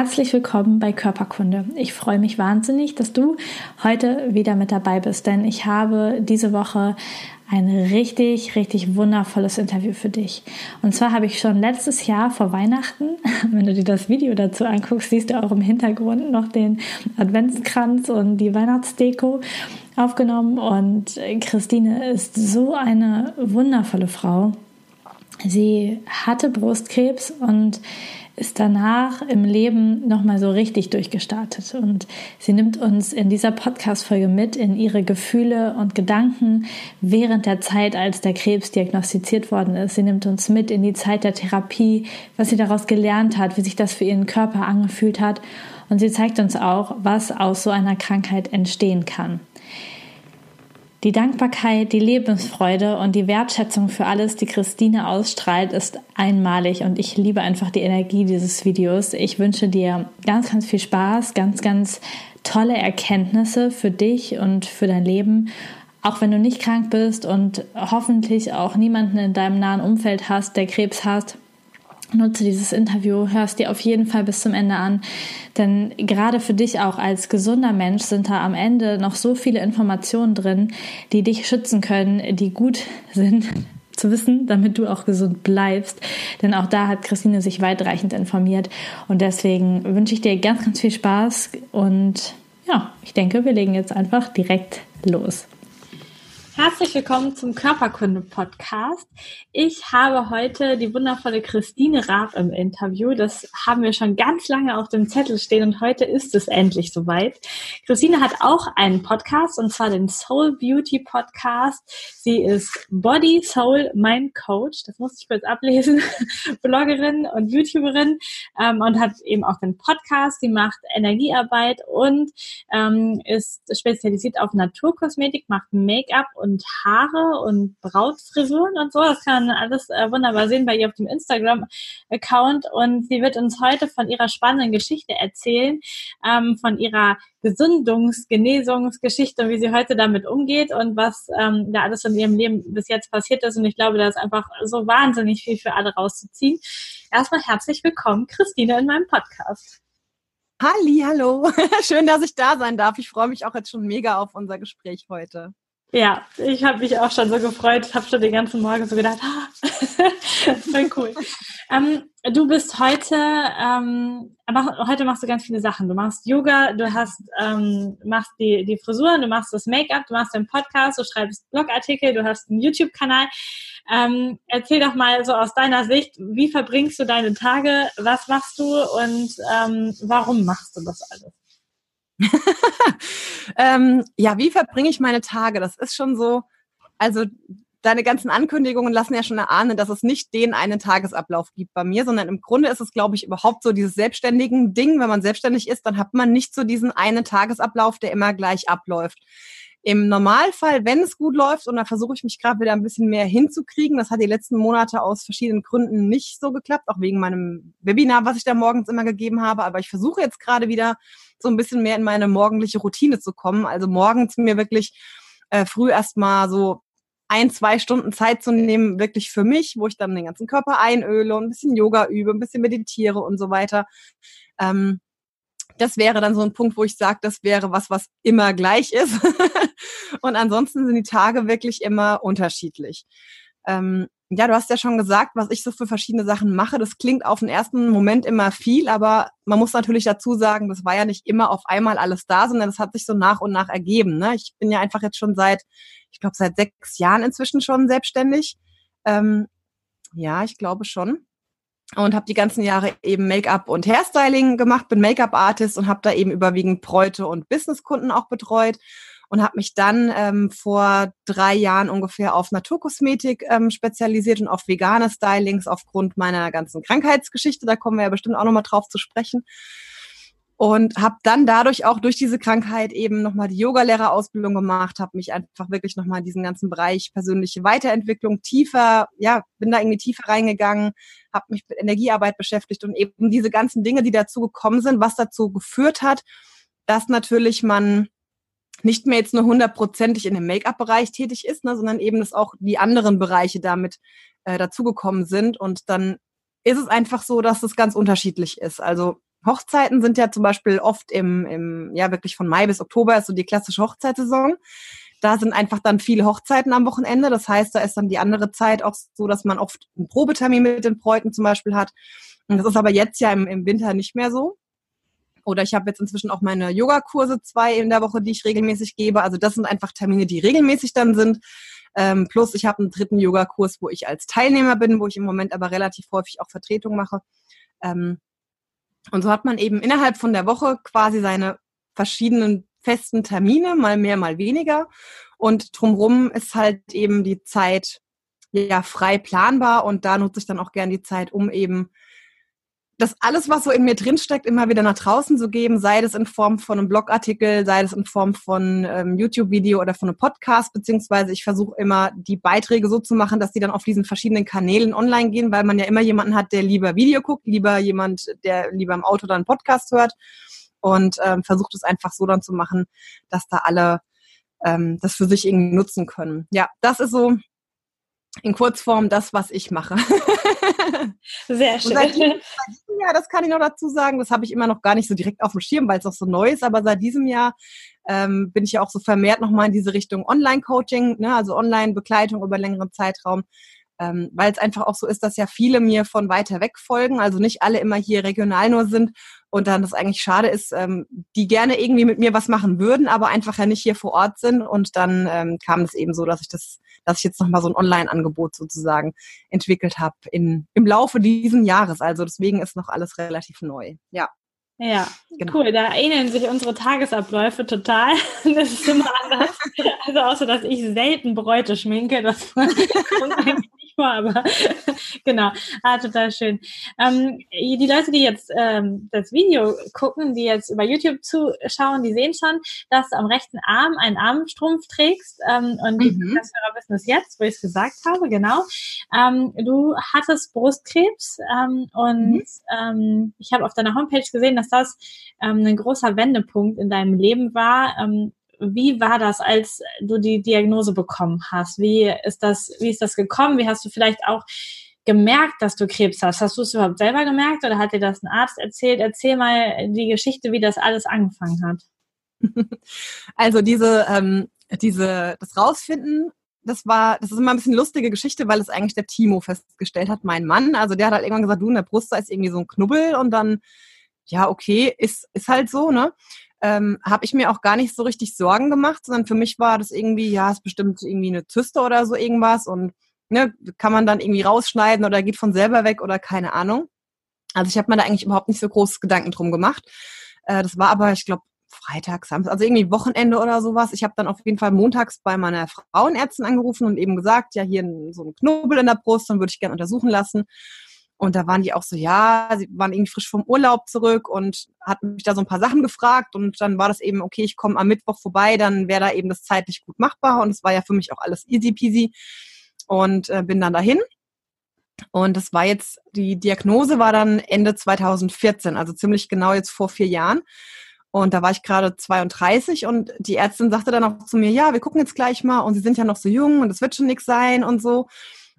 Herzlich willkommen bei Körperkunde. Ich freue mich wahnsinnig, dass du heute wieder mit dabei bist, denn ich habe diese Woche ein richtig, richtig wundervolles Interview für dich. Und zwar habe ich schon letztes Jahr vor Weihnachten, wenn du dir das Video dazu anguckst, siehst du auch im Hintergrund noch den Adventskranz und die Weihnachtsdeko aufgenommen. Und Christine ist so eine wundervolle Frau. Sie hatte Brustkrebs und ist danach im Leben nochmal so richtig durchgestartet. Und sie nimmt uns in dieser Podcast-Folge mit in ihre Gefühle und Gedanken während der Zeit, als der Krebs diagnostiziert worden ist. Sie nimmt uns mit in die Zeit der Therapie, was sie daraus gelernt hat, wie sich das für ihren Körper angefühlt hat. Und sie zeigt uns auch, was aus so einer Krankheit entstehen kann. Die Dankbarkeit, die Lebensfreude und die Wertschätzung für alles, die Christine ausstrahlt, ist einmalig und ich liebe einfach die Energie dieses Videos. Ich wünsche dir ganz, ganz viel Spaß, ganz, ganz tolle Erkenntnisse für dich und für dein Leben. Auch wenn du nicht krank bist und hoffentlich auch niemanden in deinem nahen Umfeld hast, der Krebs hat, nutze dieses Interview, hörst dir auf jeden Fall bis zum Ende an, denn gerade für dich auch als gesunder Mensch sind da am Ende noch so viele Informationen drin, die dich schützen können, die gut sind zu wissen, damit du auch gesund bleibst. Denn auch da hat Christine sich weitreichend informiert und deswegen wünsche ich dir ganz, ganz viel Spaß und ja, ich denke, wir legen jetzt einfach direkt los. Herzlich willkommen zum Körperkunde-Podcast. Ich habe heute die wundervolle Christine Raab im Interview. Das haben wir schon ganz lange auf dem Zettel stehen und heute ist es endlich soweit. Christine hat auch einen Podcast und zwar den Soul Beauty Podcast. Sie ist Body, Soul, Mind Coach. Das muss ich kurz ablesen. Bloggerin und YouTuberin ähm, und hat eben auch den Podcast. Sie macht Energiearbeit und ähm, ist spezialisiert auf Naturkosmetik, macht Make-up und und Haare und Brautfrisuren und so. Das kann man alles äh, wunderbar sehen bei ihr auf dem Instagram-Account. Und sie wird uns heute von ihrer spannenden Geschichte erzählen, ähm, von ihrer Gesundungs-, Genesungsgeschichte und wie sie heute damit umgeht und was ähm, da alles in ihrem Leben bis jetzt passiert ist. Und ich glaube, da ist einfach so wahnsinnig viel für alle rauszuziehen. Erstmal herzlich willkommen, Christine, in meinem Podcast. Halli, hallo. Schön, dass ich da sein darf. Ich freue mich auch jetzt schon mega auf unser Gespräch heute. Ja, ich habe mich auch schon so gefreut, habe schon den ganzen Morgen so gedacht, ah, voll cool. ähm, du bist heute, ähm, heute machst du ganz viele Sachen. Du machst Yoga, du hast, ähm, machst die, die Frisuren, du machst das Make-up, du machst den Podcast, du schreibst Blogartikel, du hast einen YouTube-Kanal. Ähm, erzähl doch mal so aus deiner Sicht, wie verbringst du deine Tage, was machst du und ähm, warum machst du das alles? ähm, ja, wie verbringe ich meine Tage? Das ist schon so, also deine ganzen Ankündigungen lassen ja schon erahnen, dass es nicht den einen Tagesablauf gibt bei mir, sondern im Grunde ist es, glaube ich, überhaupt so dieses selbstständigen Ding. Wenn man selbstständig ist, dann hat man nicht so diesen einen Tagesablauf, der immer gleich abläuft. Im Normalfall, wenn es gut läuft, und da versuche ich mich gerade wieder ein bisschen mehr hinzukriegen, das hat die letzten Monate aus verschiedenen Gründen nicht so geklappt, auch wegen meinem Webinar, was ich da morgens immer gegeben habe, aber ich versuche jetzt gerade wieder so ein bisschen mehr in meine morgendliche Routine zu kommen. Also morgens mir wirklich äh, früh erstmal so ein, zwei Stunden Zeit zu nehmen, wirklich für mich, wo ich dann den ganzen Körper einöle und ein bisschen Yoga übe, ein bisschen meditiere und so weiter. Ähm, das wäre dann so ein Punkt, wo ich sage, das wäre was, was immer gleich ist. und ansonsten sind die Tage wirklich immer unterschiedlich. Ähm, ja, du hast ja schon gesagt, was ich so für verschiedene Sachen mache. Das klingt auf den ersten Moment immer viel, aber man muss natürlich dazu sagen, das war ja nicht immer auf einmal alles da, sondern das hat sich so nach und nach ergeben. Ne? Ich bin ja einfach jetzt schon seit, ich glaube, seit sechs Jahren inzwischen schon selbstständig. Ähm, ja, ich glaube schon und habe die ganzen Jahre eben Make-up und Hairstyling gemacht, bin Make-up-Artist und habe da eben überwiegend Bräute und Businesskunden auch betreut und habe mich dann ähm, vor drei Jahren ungefähr auf Naturkosmetik ähm, spezialisiert und auf vegane Stylings aufgrund meiner ganzen Krankheitsgeschichte. Da kommen wir ja bestimmt auch nochmal drauf zu sprechen. Und habe dann dadurch auch durch diese Krankheit eben nochmal die Yogalehrerausbildung gemacht, habe mich einfach wirklich nochmal in diesen ganzen Bereich persönliche Weiterentwicklung tiefer, ja, bin da irgendwie tiefer reingegangen, habe mich mit Energiearbeit beschäftigt und eben diese ganzen Dinge, die dazu gekommen sind, was dazu geführt hat, dass natürlich man nicht mehr jetzt nur hundertprozentig in dem Make-up-Bereich tätig ist, ne, sondern eben, dass auch die anderen Bereiche damit äh, dazugekommen sind. Und dann ist es einfach so, dass es ganz unterschiedlich ist. Also Hochzeiten sind ja zum Beispiel oft im, im ja wirklich von Mai bis Oktober ist so die klassische Hochzeitssaison. Da sind einfach dann viele Hochzeiten am Wochenende. Das heißt, da ist dann die andere Zeit auch so, dass man oft einen Probetermin mit den Bräuten zum Beispiel hat. Und das ist aber jetzt ja im, im Winter nicht mehr so. Oder ich habe jetzt inzwischen auch meine Yogakurse zwei in der Woche, die ich regelmäßig gebe. Also das sind einfach Termine, die regelmäßig dann sind. Ähm, plus ich habe einen dritten Yogakurs, wo ich als Teilnehmer bin, wo ich im Moment aber relativ häufig auch Vertretung mache. Ähm, und so hat man eben innerhalb von der Woche quasi seine verschiedenen festen Termine, mal mehr, mal weniger. Und drumherum ist halt eben die Zeit ja frei planbar und da nutze ich dann auch gern die Zeit, um eben das alles, was so in mir drinsteckt, immer wieder nach draußen zu geben, sei das in Form von einem Blogartikel, sei das in Form von ähm, YouTube-Video oder von einem Podcast, beziehungsweise ich versuche immer die Beiträge so zu machen, dass die dann auf diesen verschiedenen Kanälen online gehen, weil man ja immer jemanden hat, der lieber Video guckt, lieber jemand, der lieber im Auto dann Podcast hört und ähm, versucht es einfach so dann zu machen, dass da alle ähm, das für sich irgendwie nutzen können. Ja, das ist so in Kurzform das, was ich mache. Sehr schön. Seit diesem, seit diesem, Jahr, das kann ich noch dazu sagen, das habe ich immer noch gar nicht so direkt auf dem Schirm, weil es auch so neu ist, aber seit diesem Jahr ähm, bin ich ja auch so vermehrt nochmal in diese Richtung Online-Coaching, ne, also Online-Begleitung über längeren Zeitraum, ähm, weil es einfach auch so ist, dass ja viele mir von weiter weg folgen, also nicht alle immer hier regional nur sind und dann das eigentlich schade ist, ähm, die gerne irgendwie mit mir was machen würden, aber einfach ja nicht hier vor Ort sind und dann ähm, kam es eben so, dass ich das, dass ich jetzt nochmal so ein Online-Angebot sozusagen entwickelt habe in im Laufe dieses Jahres, also deswegen ist noch alles relativ neu, ja. Ja, genau. cool. Da ähneln sich unsere Tagesabläufe total. Das ist immer anders. Also außer, dass ich selten Bräute schminke. Das vor, aber genau, ah, total schön. Ähm, die Leute, die jetzt ähm, das Video gucken, die jetzt über YouTube zuschauen, die sehen schon, dass du am rechten Arm einen Armstrumpf trägst ähm, und mhm. die Zuhörer wissen es jetzt, wo ich es gesagt habe, genau. Ähm, du hattest Brustkrebs ähm, und mhm. ähm, ich habe auf deiner Homepage gesehen, dass das ein großer Wendepunkt in deinem Leben war. Wie war das, als du die Diagnose bekommen hast? Wie ist das, wie ist das gekommen? Wie hast du vielleicht auch gemerkt, dass du Krebs hast? Hast du es überhaupt selber gemerkt oder hat dir das ein Arzt erzählt? Erzähl mal die Geschichte, wie das alles angefangen hat. Also diese, ähm, diese, das Rausfinden, das war, das ist immer ein bisschen lustige Geschichte, weil es eigentlich der Timo festgestellt hat, mein Mann. Also der hat halt irgendwann gesagt, du in der Brust da ist irgendwie so ein Knubbel und dann, ja, okay, ist, ist halt so, ne? Ähm, habe ich mir auch gar nicht so richtig Sorgen gemacht, sondern für mich war das irgendwie, ja, ist bestimmt irgendwie eine Zyste oder so irgendwas und ne, kann man dann irgendwie rausschneiden oder geht von selber weg oder keine Ahnung. Also ich habe mir da eigentlich überhaupt nicht so groß Gedanken drum gemacht. Äh, das war aber, ich glaube, Freitag, Samstag, also irgendwie Wochenende oder sowas. Ich habe dann auf jeden Fall montags bei meiner Frauenärztin angerufen und eben gesagt, ja, hier so ein Knubbel in der Brust, dann würde ich gerne untersuchen lassen. Und da waren die auch so, ja, sie waren irgendwie frisch vom Urlaub zurück und hatten mich da so ein paar Sachen gefragt. Und dann war das eben, okay, ich komme am Mittwoch vorbei, dann wäre da eben das zeitlich gut machbar. Und es war ja für mich auch alles easy peasy. Und äh, bin dann dahin. Und das war jetzt, die Diagnose war dann Ende 2014, also ziemlich genau jetzt vor vier Jahren. Und da war ich gerade 32 und die Ärztin sagte dann auch zu mir, ja, wir gucken jetzt gleich mal und Sie sind ja noch so jung und es wird schon nichts sein und so.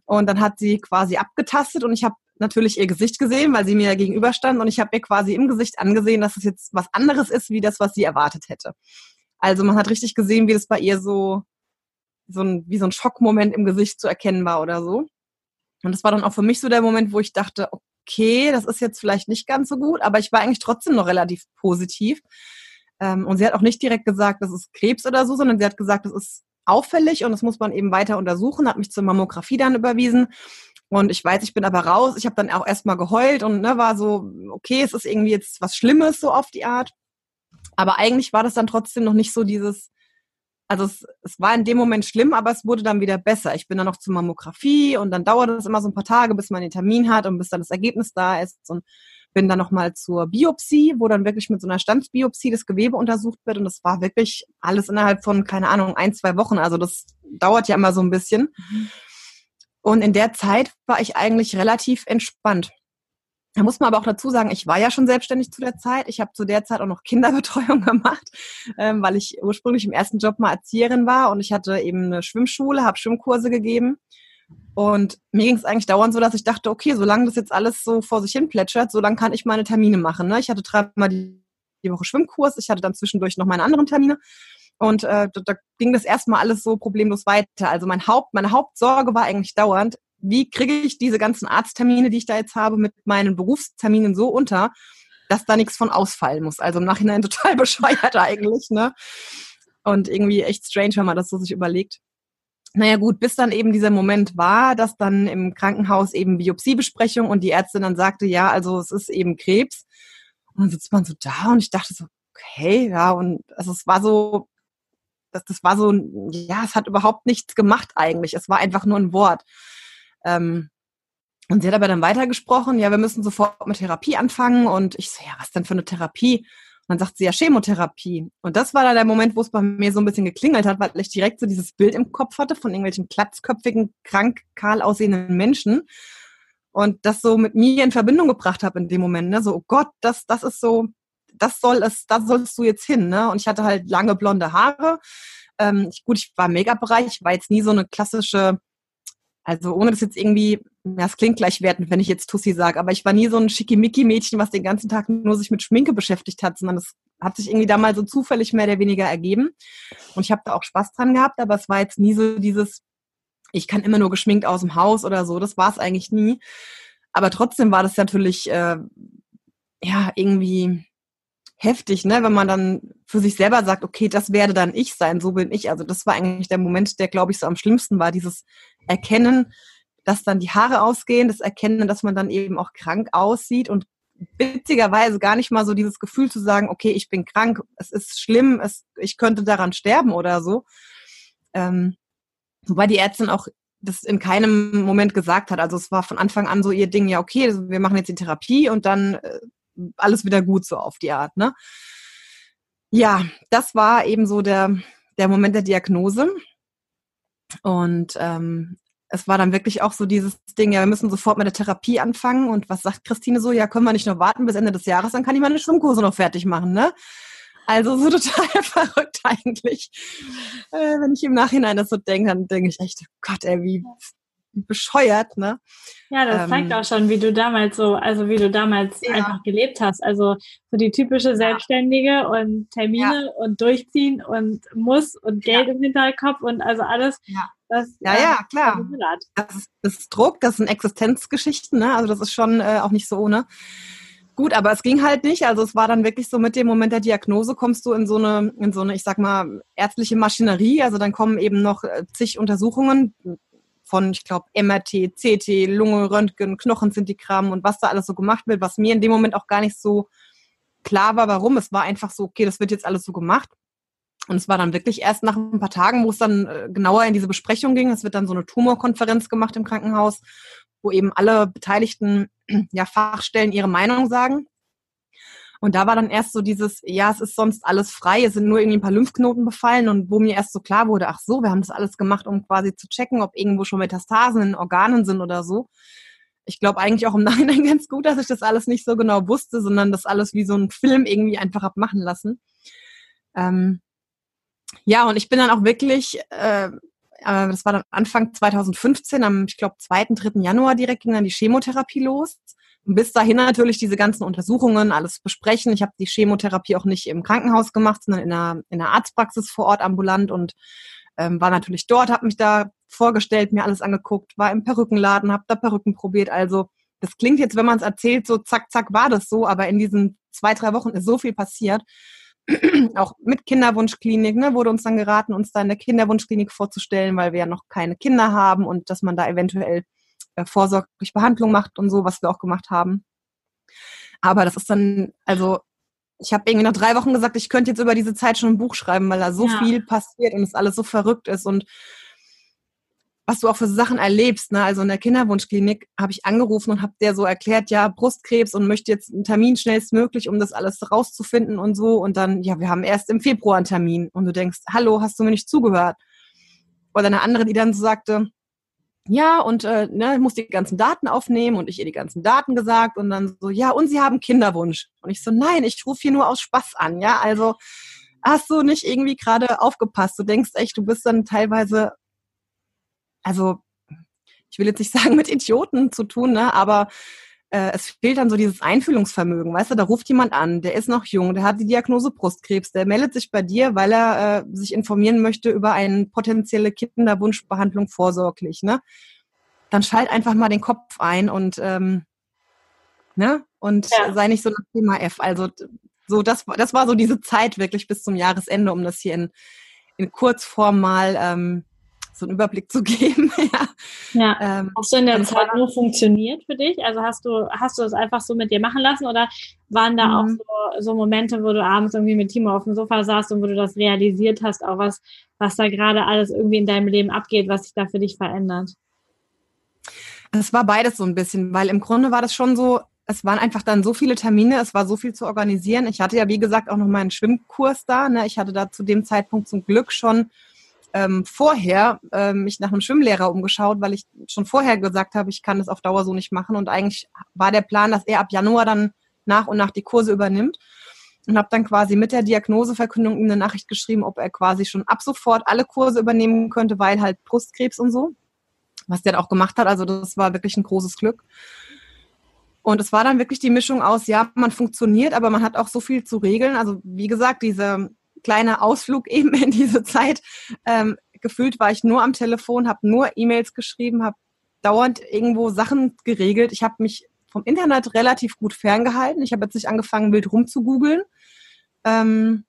Und dann hat sie quasi abgetastet und ich habe natürlich ihr Gesicht gesehen, weil sie mir gegenüberstand und ich habe ihr quasi im Gesicht angesehen, dass es jetzt was anderes ist, wie das, was sie erwartet hätte. Also man hat richtig gesehen, wie das bei ihr so, so ein, wie so ein Schockmoment im Gesicht zu erkennen war oder so. Und das war dann auch für mich so der Moment, wo ich dachte, okay, das ist jetzt vielleicht nicht ganz so gut, aber ich war eigentlich trotzdem noch relativ positiv. Ähm, und sie hat auch nicht direkt gesagt, das ist Krebs oder so, sondern sie hat gesagt, das ist auffällig und das muss man eben weiter untersuchen, hat mich zur Mammographie dann überwiesen und ich weiß, ich bin aber raus. Ich habe dann auch erstmal geheult und ne, war so, okay, es ist irgendwie jetzt was Schlimmes so auf die Art. Aber eigentlich war das dann trotzdem noch nicht so dieses, also es, es war in dem Moment schlimm, aber es wurde dann wieder besser. Ich bin dann noch zur Mammographie und dann dauert es immer so ein paar Tage, bis man den Termin hat und bis dann das Ergebnis da ist. Und bin dann nochmal zur Biopsie, wo dann wirklich mit so einer Standsbiopsie das Gewebe untersucht wird. Und das war wirklich alles innerhalb von, keine Ahnung, ein, zwei Wochen. Also das dauert ja immer so ein bisschen. Mhm. Und in der Zeit war ich eigentlich relativ entspannt. Da muss man aber auch dazu sagen, ich war ja schon selbstständig zu der Zeit. Ich habe zu der Zeit auch noch Kinderbetreuung gemacht, ähm, weil ich ursprünglich im ersten Job mal Erzieherin war und ich hatte eben eine Schwimmschule, habe Schwimmkurse gegeben. Und mir ging es eigentlich dauernd so, dass ich dachte, okay, solange das jetzt alles so vor sich hin plätschert, solange kann ich meine Termine machen. Ne? Ich hatte dreimal die, Woche Schwimmkurs, ich hatte dann zwischendurch noch meine anderen Termine. Und äh, da, da ging das erstmal alles so problemlos weiter. Also mein Haupt, meine Hauptsorge war eigentlich dauernd, wie kriege ich diese ganzen Arzttermine, die ich da jetzt habe, mit meinen Berufsterminen so unter, dass da nichts von ausfallen muss. Also im Nachhinein total bescheuert eigentlich, ne? Und irgendwie echt strange, wenn man das so sich überlegt. Naja gut, bis dann eben dieser Moment war, dass dann im Krankenhaus eben Biopsiebesprechung und die Ärztin dann sagte, ja, also es ist eben Krebs. Und dann sitzt man so da und ich dachte so, okay, ja, und also es war so, das, das war so, ja, es hat überhaupt nichts gemacht eigentlich. Es war einfach nur ein Wort. Ähm, und sie hat aber dann weitergesprochen, ja, wir müssen sofort mit Therapie anfangen. Und ich so, ja, was denn für eine Therapie? Und dann sagt sie ja Chemotherapie. Und das war dann der Moment, wo es bei mir so ein bisschen geklingelt hat, weil ich direkt so dieses Bild im Kopf hatte von irgendwelchen klatzköpfigen, krank, kahl aussehenden Menschen. Und das so mit mir in Verbindung gebracht habe in dem Moment. Ne? So, oh Gott, das, das ist so, das soll es, da sollst du jetzt hin. Ne? Und ich hatte halt lange blonde Haare. Ähm, ich, gut, ich war im Make-up-Bereich, war jetzt nie so eine klassische also ohne das jetzt irgendwie, ja, es klingt gleichwertend, wenn ich jetzt Tussi sage, aber ich war nie so ein Schickimicki-Mädchen, was den ganzen Tag nur sich mit Schminke beschäftigt hat, sondern es hat sich irgendwie da mal so zufällig mehr oder weniger ergeben. Und ich habe da auch Spaß dran gehabt, aber es war jetzt nie so dieses, ich kann immer nur geschminkt aus dem Haus oder so, das war es eigentlich nie. Aber trotzdem war das natürlich, äh, ja, irgendwie heftig, ne, wenn man dann für sich selber sagt, okay, das werde dann ich sein, so bin ich. Also das war eigentlich der Moment, der, glaube ich, so am schlimmsten war, dieses Erkennen, dass dann die Haare ausgehen, das Erkennen, dass man dann eben auch krank aussieht und witzigerweise gar nicht mal so dieses Gefühl zu sagen, okay, ich bin krank, es ist schlimm, es, ich könnte daran sterben oder so. Ähm, wobei die Ärztin auch das in keinem Moment gesagt hat. Also es war von Anfang an so ihr Ding, ja, okay, wir machen jetzt die Therapie und dann äh, alles wieder gut so auf die Art. Ne? Ja, das war eben so der, der Moment der Diagnose. Und ähm, es war dann wirklich auch so dieses Ding, ja, wir müssen sofort mit der Therapie anfangen. Und was sagt Christine so? Ja, können wir nicht noch warten bis Ende des Jahres, dann kann ich meine Schwimmkurse noch fertig machen, ne? Also so total verrückt eigentlich. Äh, wenn ich im Nachhinein das so denke, dann denke ich echt, Gott, ey, wie bescheuert, ne? Ja, das ähm, zeigt auch schon, wie du damals so, also wie du damals ja. einfach gelebt hast. Also so die typische Selbstständige und Termine ja. und durchziehen und muss und Geld ja. im Hinterkopf und also alles. Ja, das, ja, ja, klar. Das ist, das ist Druck, das sind Existenzgeschichten, ne? Also das ist schon äh, auch nicht so ohne. Gut, aber es ging halt nicht. Also es war dann wirklich so mit dem Moment der Diagnose kommst du in so eine, in so eine, ich sag mal, ärztliche Maschinerie. Also dann kommen eben noch äh, zig Untersuchungen, von, ich glaube, MRT, CT, Lunge, Röntgen, Knochenzintigramm und was da alles so gemacht wird, was mir in dem Moment auch gar nicht so klar war, warum. Es war einfach so, okay, das wird jetzt alles so gemacht. Und es war dann wirklich erst nach ein paar Tagen, wo es dann äh, genauer in diese Besprechung ging. Es wird dann so eine Tumorkonferenz gemacht im Krankenhaus, wo eben alle beteiligten ja, Fachstellen ihre Meinung sagen. Und da war dann erst so dieses, ja, es ist sonst alles frei, es sind nur irgendwie ein paar Lymphknoten befallen und wo mir erst so klar wurde, ach so, wir haben das alles gemacht, um quasi zu checken, ob irgendwo schon Metastasen in Organen sind oder so. Ich glaube eigentlich auch im Nachhinein ganz gut, dass ich das alles nicht so genau wusste, sondern das alles wie so ein Film irgendwie einfach hab machen lassen. Ähm, ja, und ich bin dann auch wirklich, äh, äh das war dann Anfang 2015, am, ich glaube, 2., 3. Januar direkt ging dann die Chemotherapie los. Bis dahin natürlich diese ganzen Untersuchungen, alles besprechen. Ich habe die Chemotherapie auch nicht im Krankenhaus gemacht, sondern in einer, in einer Arztpraxis vor Ort ambulant und ähm, war natürlich dort, habe mich da vorgestellt, mir alles angeguckt, war im Perückenladen, habe da Perücken probiert. Also das klingt jetzt, wenn man es erzählt, so zack, zack, war das so, aber in diesen zwei, drei Wochen ist so viel passiert. auch mit Kinderwunschklinik ne, wurde uns dann geraten, uns da in der Kinderwunschklinik vorzustellen, weil wir ja noch keine Kinder haben und dass man da eventuell vorsorglich Behandlung macht und so, was wir auch gemacht haben. Aber das ist dann, also ich habe irgendwie nach drei Wochen gesagt, ich könnte jetzt über diese Zeit schon ein Buch schreiben, weil da so ja. viel passiert und es alles so verrückt ist und was du auch für Sachen erlebst. Ne? Also in der Kinderwunschklinik habe ich angerufen und habe der so erklärt, ja, Brustkrebs und möchte jetzt einen Termin schnellstmöglich, um das alles rauszufinden und so. Und dann, ja, wir haben erst im Februar einen Termin. Und du denkst, hallo, hast du mir nicht zugehört? Oder eine andere, die dann so sagte, ja, und äh, ne, muss die ganzen Daten aufnehmen und ich ihr die ganzen Daten gesagt und dann so, ja, und sie haben Kinderwunsch. Und ich so, nein, ich rufe hier nur aus Spaß an, ja, also hast du nicht irgendwie gerade aufgepasst. Du denkst echt, du bist dann teilweise also ich will jetzt nicht sagen, mit Idioten zu tun, ne? aber äh, es fehlt dann so dieses Einfühlungsvermögen. Weißt du, da ruft jemand an, der ist noch jung, der hat die Diagnose Brustkrebs, der meldet sich bei dir, weil er äh, sich informieren möchte über eine potenzielle Kinderwunschbehandlung vorsorglich. Ne? Dann schalt einfach mal den Kopf ein und ähm, ne? und ja. sei nicht so nach Thema F. Also so das, das war so diese Zeit wirklich bis zum Jahresende, um das hier in, in Kurzform mal ähm, so einen Überblick zu geben. ja. ja. Ähm, hast du in der Zeit nur funktioniert für dich? Also hast du, hast du es einfach so mit dir machen lassen oder waren da mhm. auch so, so, Momente, wo du abends irgendwie mit Timo auf dem Sofa saßt und wo du das realisiert hast, auch was, was da gerade alles irgendwie in deinem Leben abgeht, was sich da für dich verändert? Es war beides so ein bisschen, weil im Grunde war das schon so, es waren einfach dann so viele Termine, es war so viel zu organisieren. Ich hatte ja, wie gesagt, auch noch meinen Schwimmkurs da. Ne? Ich hatte da zu dem Zeitpunkt zum Glück schon ähm, vorher ähm, mich nach einem Schwimmlehrer umgeschaut, weil ich schon vorher gesagt habe, ich kann das auf Dauer so nicht machen. Und eigentlich war der Plan, dass er ab Januar dann nach und nach die Kurse übernimmt. Und habe dann quasi mit der Diagnoseverkündung ihm eine Nachricht geschrieben, ob er quasi schon ab sofort alle Kurse übernehmen könnte, weil halt Brustkrebs und so. Was der auch gemacht hat. Also das war wirklich ein großes Glück. Und es war dann wirklich die Mischung aus, ja, man funktioniert, aber man hat auch so viel zu regeln. Also wie gesagt, diese kleiner Ausflug eben in diese Zeit. Ähm, gefühlt war ich nur am Telefon, habe nur E-Mails geschrieben, habe dauernd irgendwo Sachen geregelt. Ich habe mich vom Internet relativ gut ferngehalten. Ich habe jetzt nicht angefangen, wild rumzugoogeln. Ähm,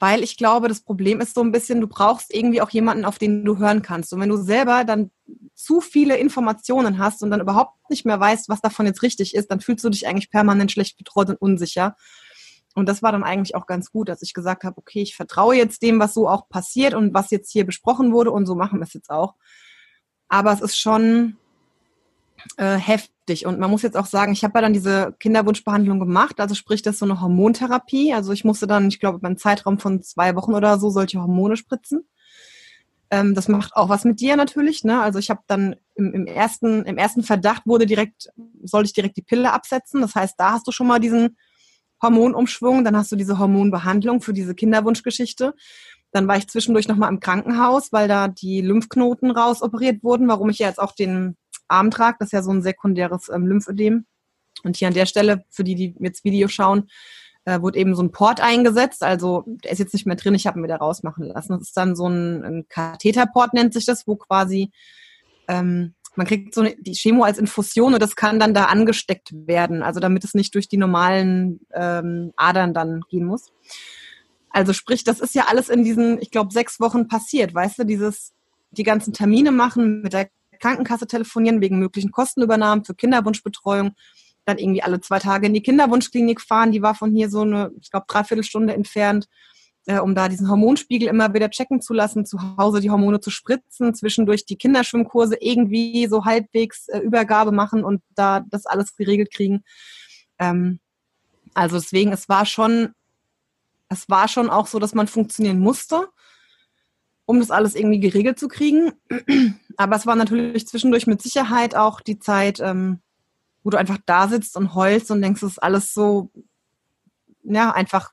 weil ich glaube, das Problem ist so ein bisschen, du brauchst irgendwie auch jemanden, auf den du hören kannst. Und wenn du selber dann zu viele Informationen hast und dann überhaupt nicht mehr weißt, was davon jetzt richtig ist, dann fühlst du dich eigentlich permanent schlecht betreut und unsicher. Und das war dann eigentlich auch ganz gut, dass ich gesagt habe, okay, ich vertraue jetzt dem, was so auch passiert und was jetzt hier besprochen wurde und so machen wir es jetzt auch. Aber es ist schon äh, heftig und man muss jetzt auch sagen, ich habe ja dann diese Kinderwunschbehandlung gemacht, also sprich, das ist so eine Hormontherapie. Also ich musste dann, ich glaube, beim Zeitraum von zwei Wochen oder so solche Hormone spritzen. Ähm, das macht auch was mit dir natürlich. Ne? Also ich habe dann im, im, ersten, im ersten Verdacht wurde direkt, sollte ich direkt die Pille absetzen. Das heißt, da hast du schon mal diesen Hormonumschwung, dann hast du diese Hormonbehandlung für diese Kinderwunschgeschichte. Dann war ich zwischendurch nochmal im Krankenhaus, weil da die Lymphknoten rausoperiert wurden, warum ich ja jetzt auch den Arm trage. Das ist ja so ein sekundäres ähm, Lymphödem. Und hier an der Stelle, für die, die jetzt Video schauen, äh, wurde eben so ein Port eingesetzt. Also der ist jetzt nicht mehr drin, ich habe ihn wieder rausmachen lassen. Das ist dann so ein, ein Katheterport, nennt sich das, wo quasi ähm, man kriegt so die Chemo als Infusion und das kann dann da angesteckt werden, also damit es nicht durch die normalen ähm, Adern dann gehen muss. Also sprich, das ist ja alles in diesen, ich glaube, sechs Wochen passiert, weißt du, dieses, die ganzen Termine machen, mit der Krankenkasse telefonieren wegen möglichen Kostenübernahmen für Kinderwunschbetreuung, dann irgendwie alle zwei Tage in die Kinderwunschklinik fahren, die war von hier so eine, ich glaube, dreiviertel Stunde entfernt äh, um da diesen Hormonspiegel immer wieder checken zu lassen, zu Hause die Hormone zu spritzen, zwischendurch die Kinderschwimmkurse irgendwie so halbwegs äh, Übergabe machen und da das alles geregelt kriegen. Ähm, also deswegen, es war schon, es war schon auch so, dass man funktionieren musste, um das alles irgendwie geregelt zu kriegen. Aber es war natürlich zwischendurch mit Sicherheit auch die Zeit, ähm, wo du einfach da sitzt und heulst und denkst, es ist alles so, ja, einfach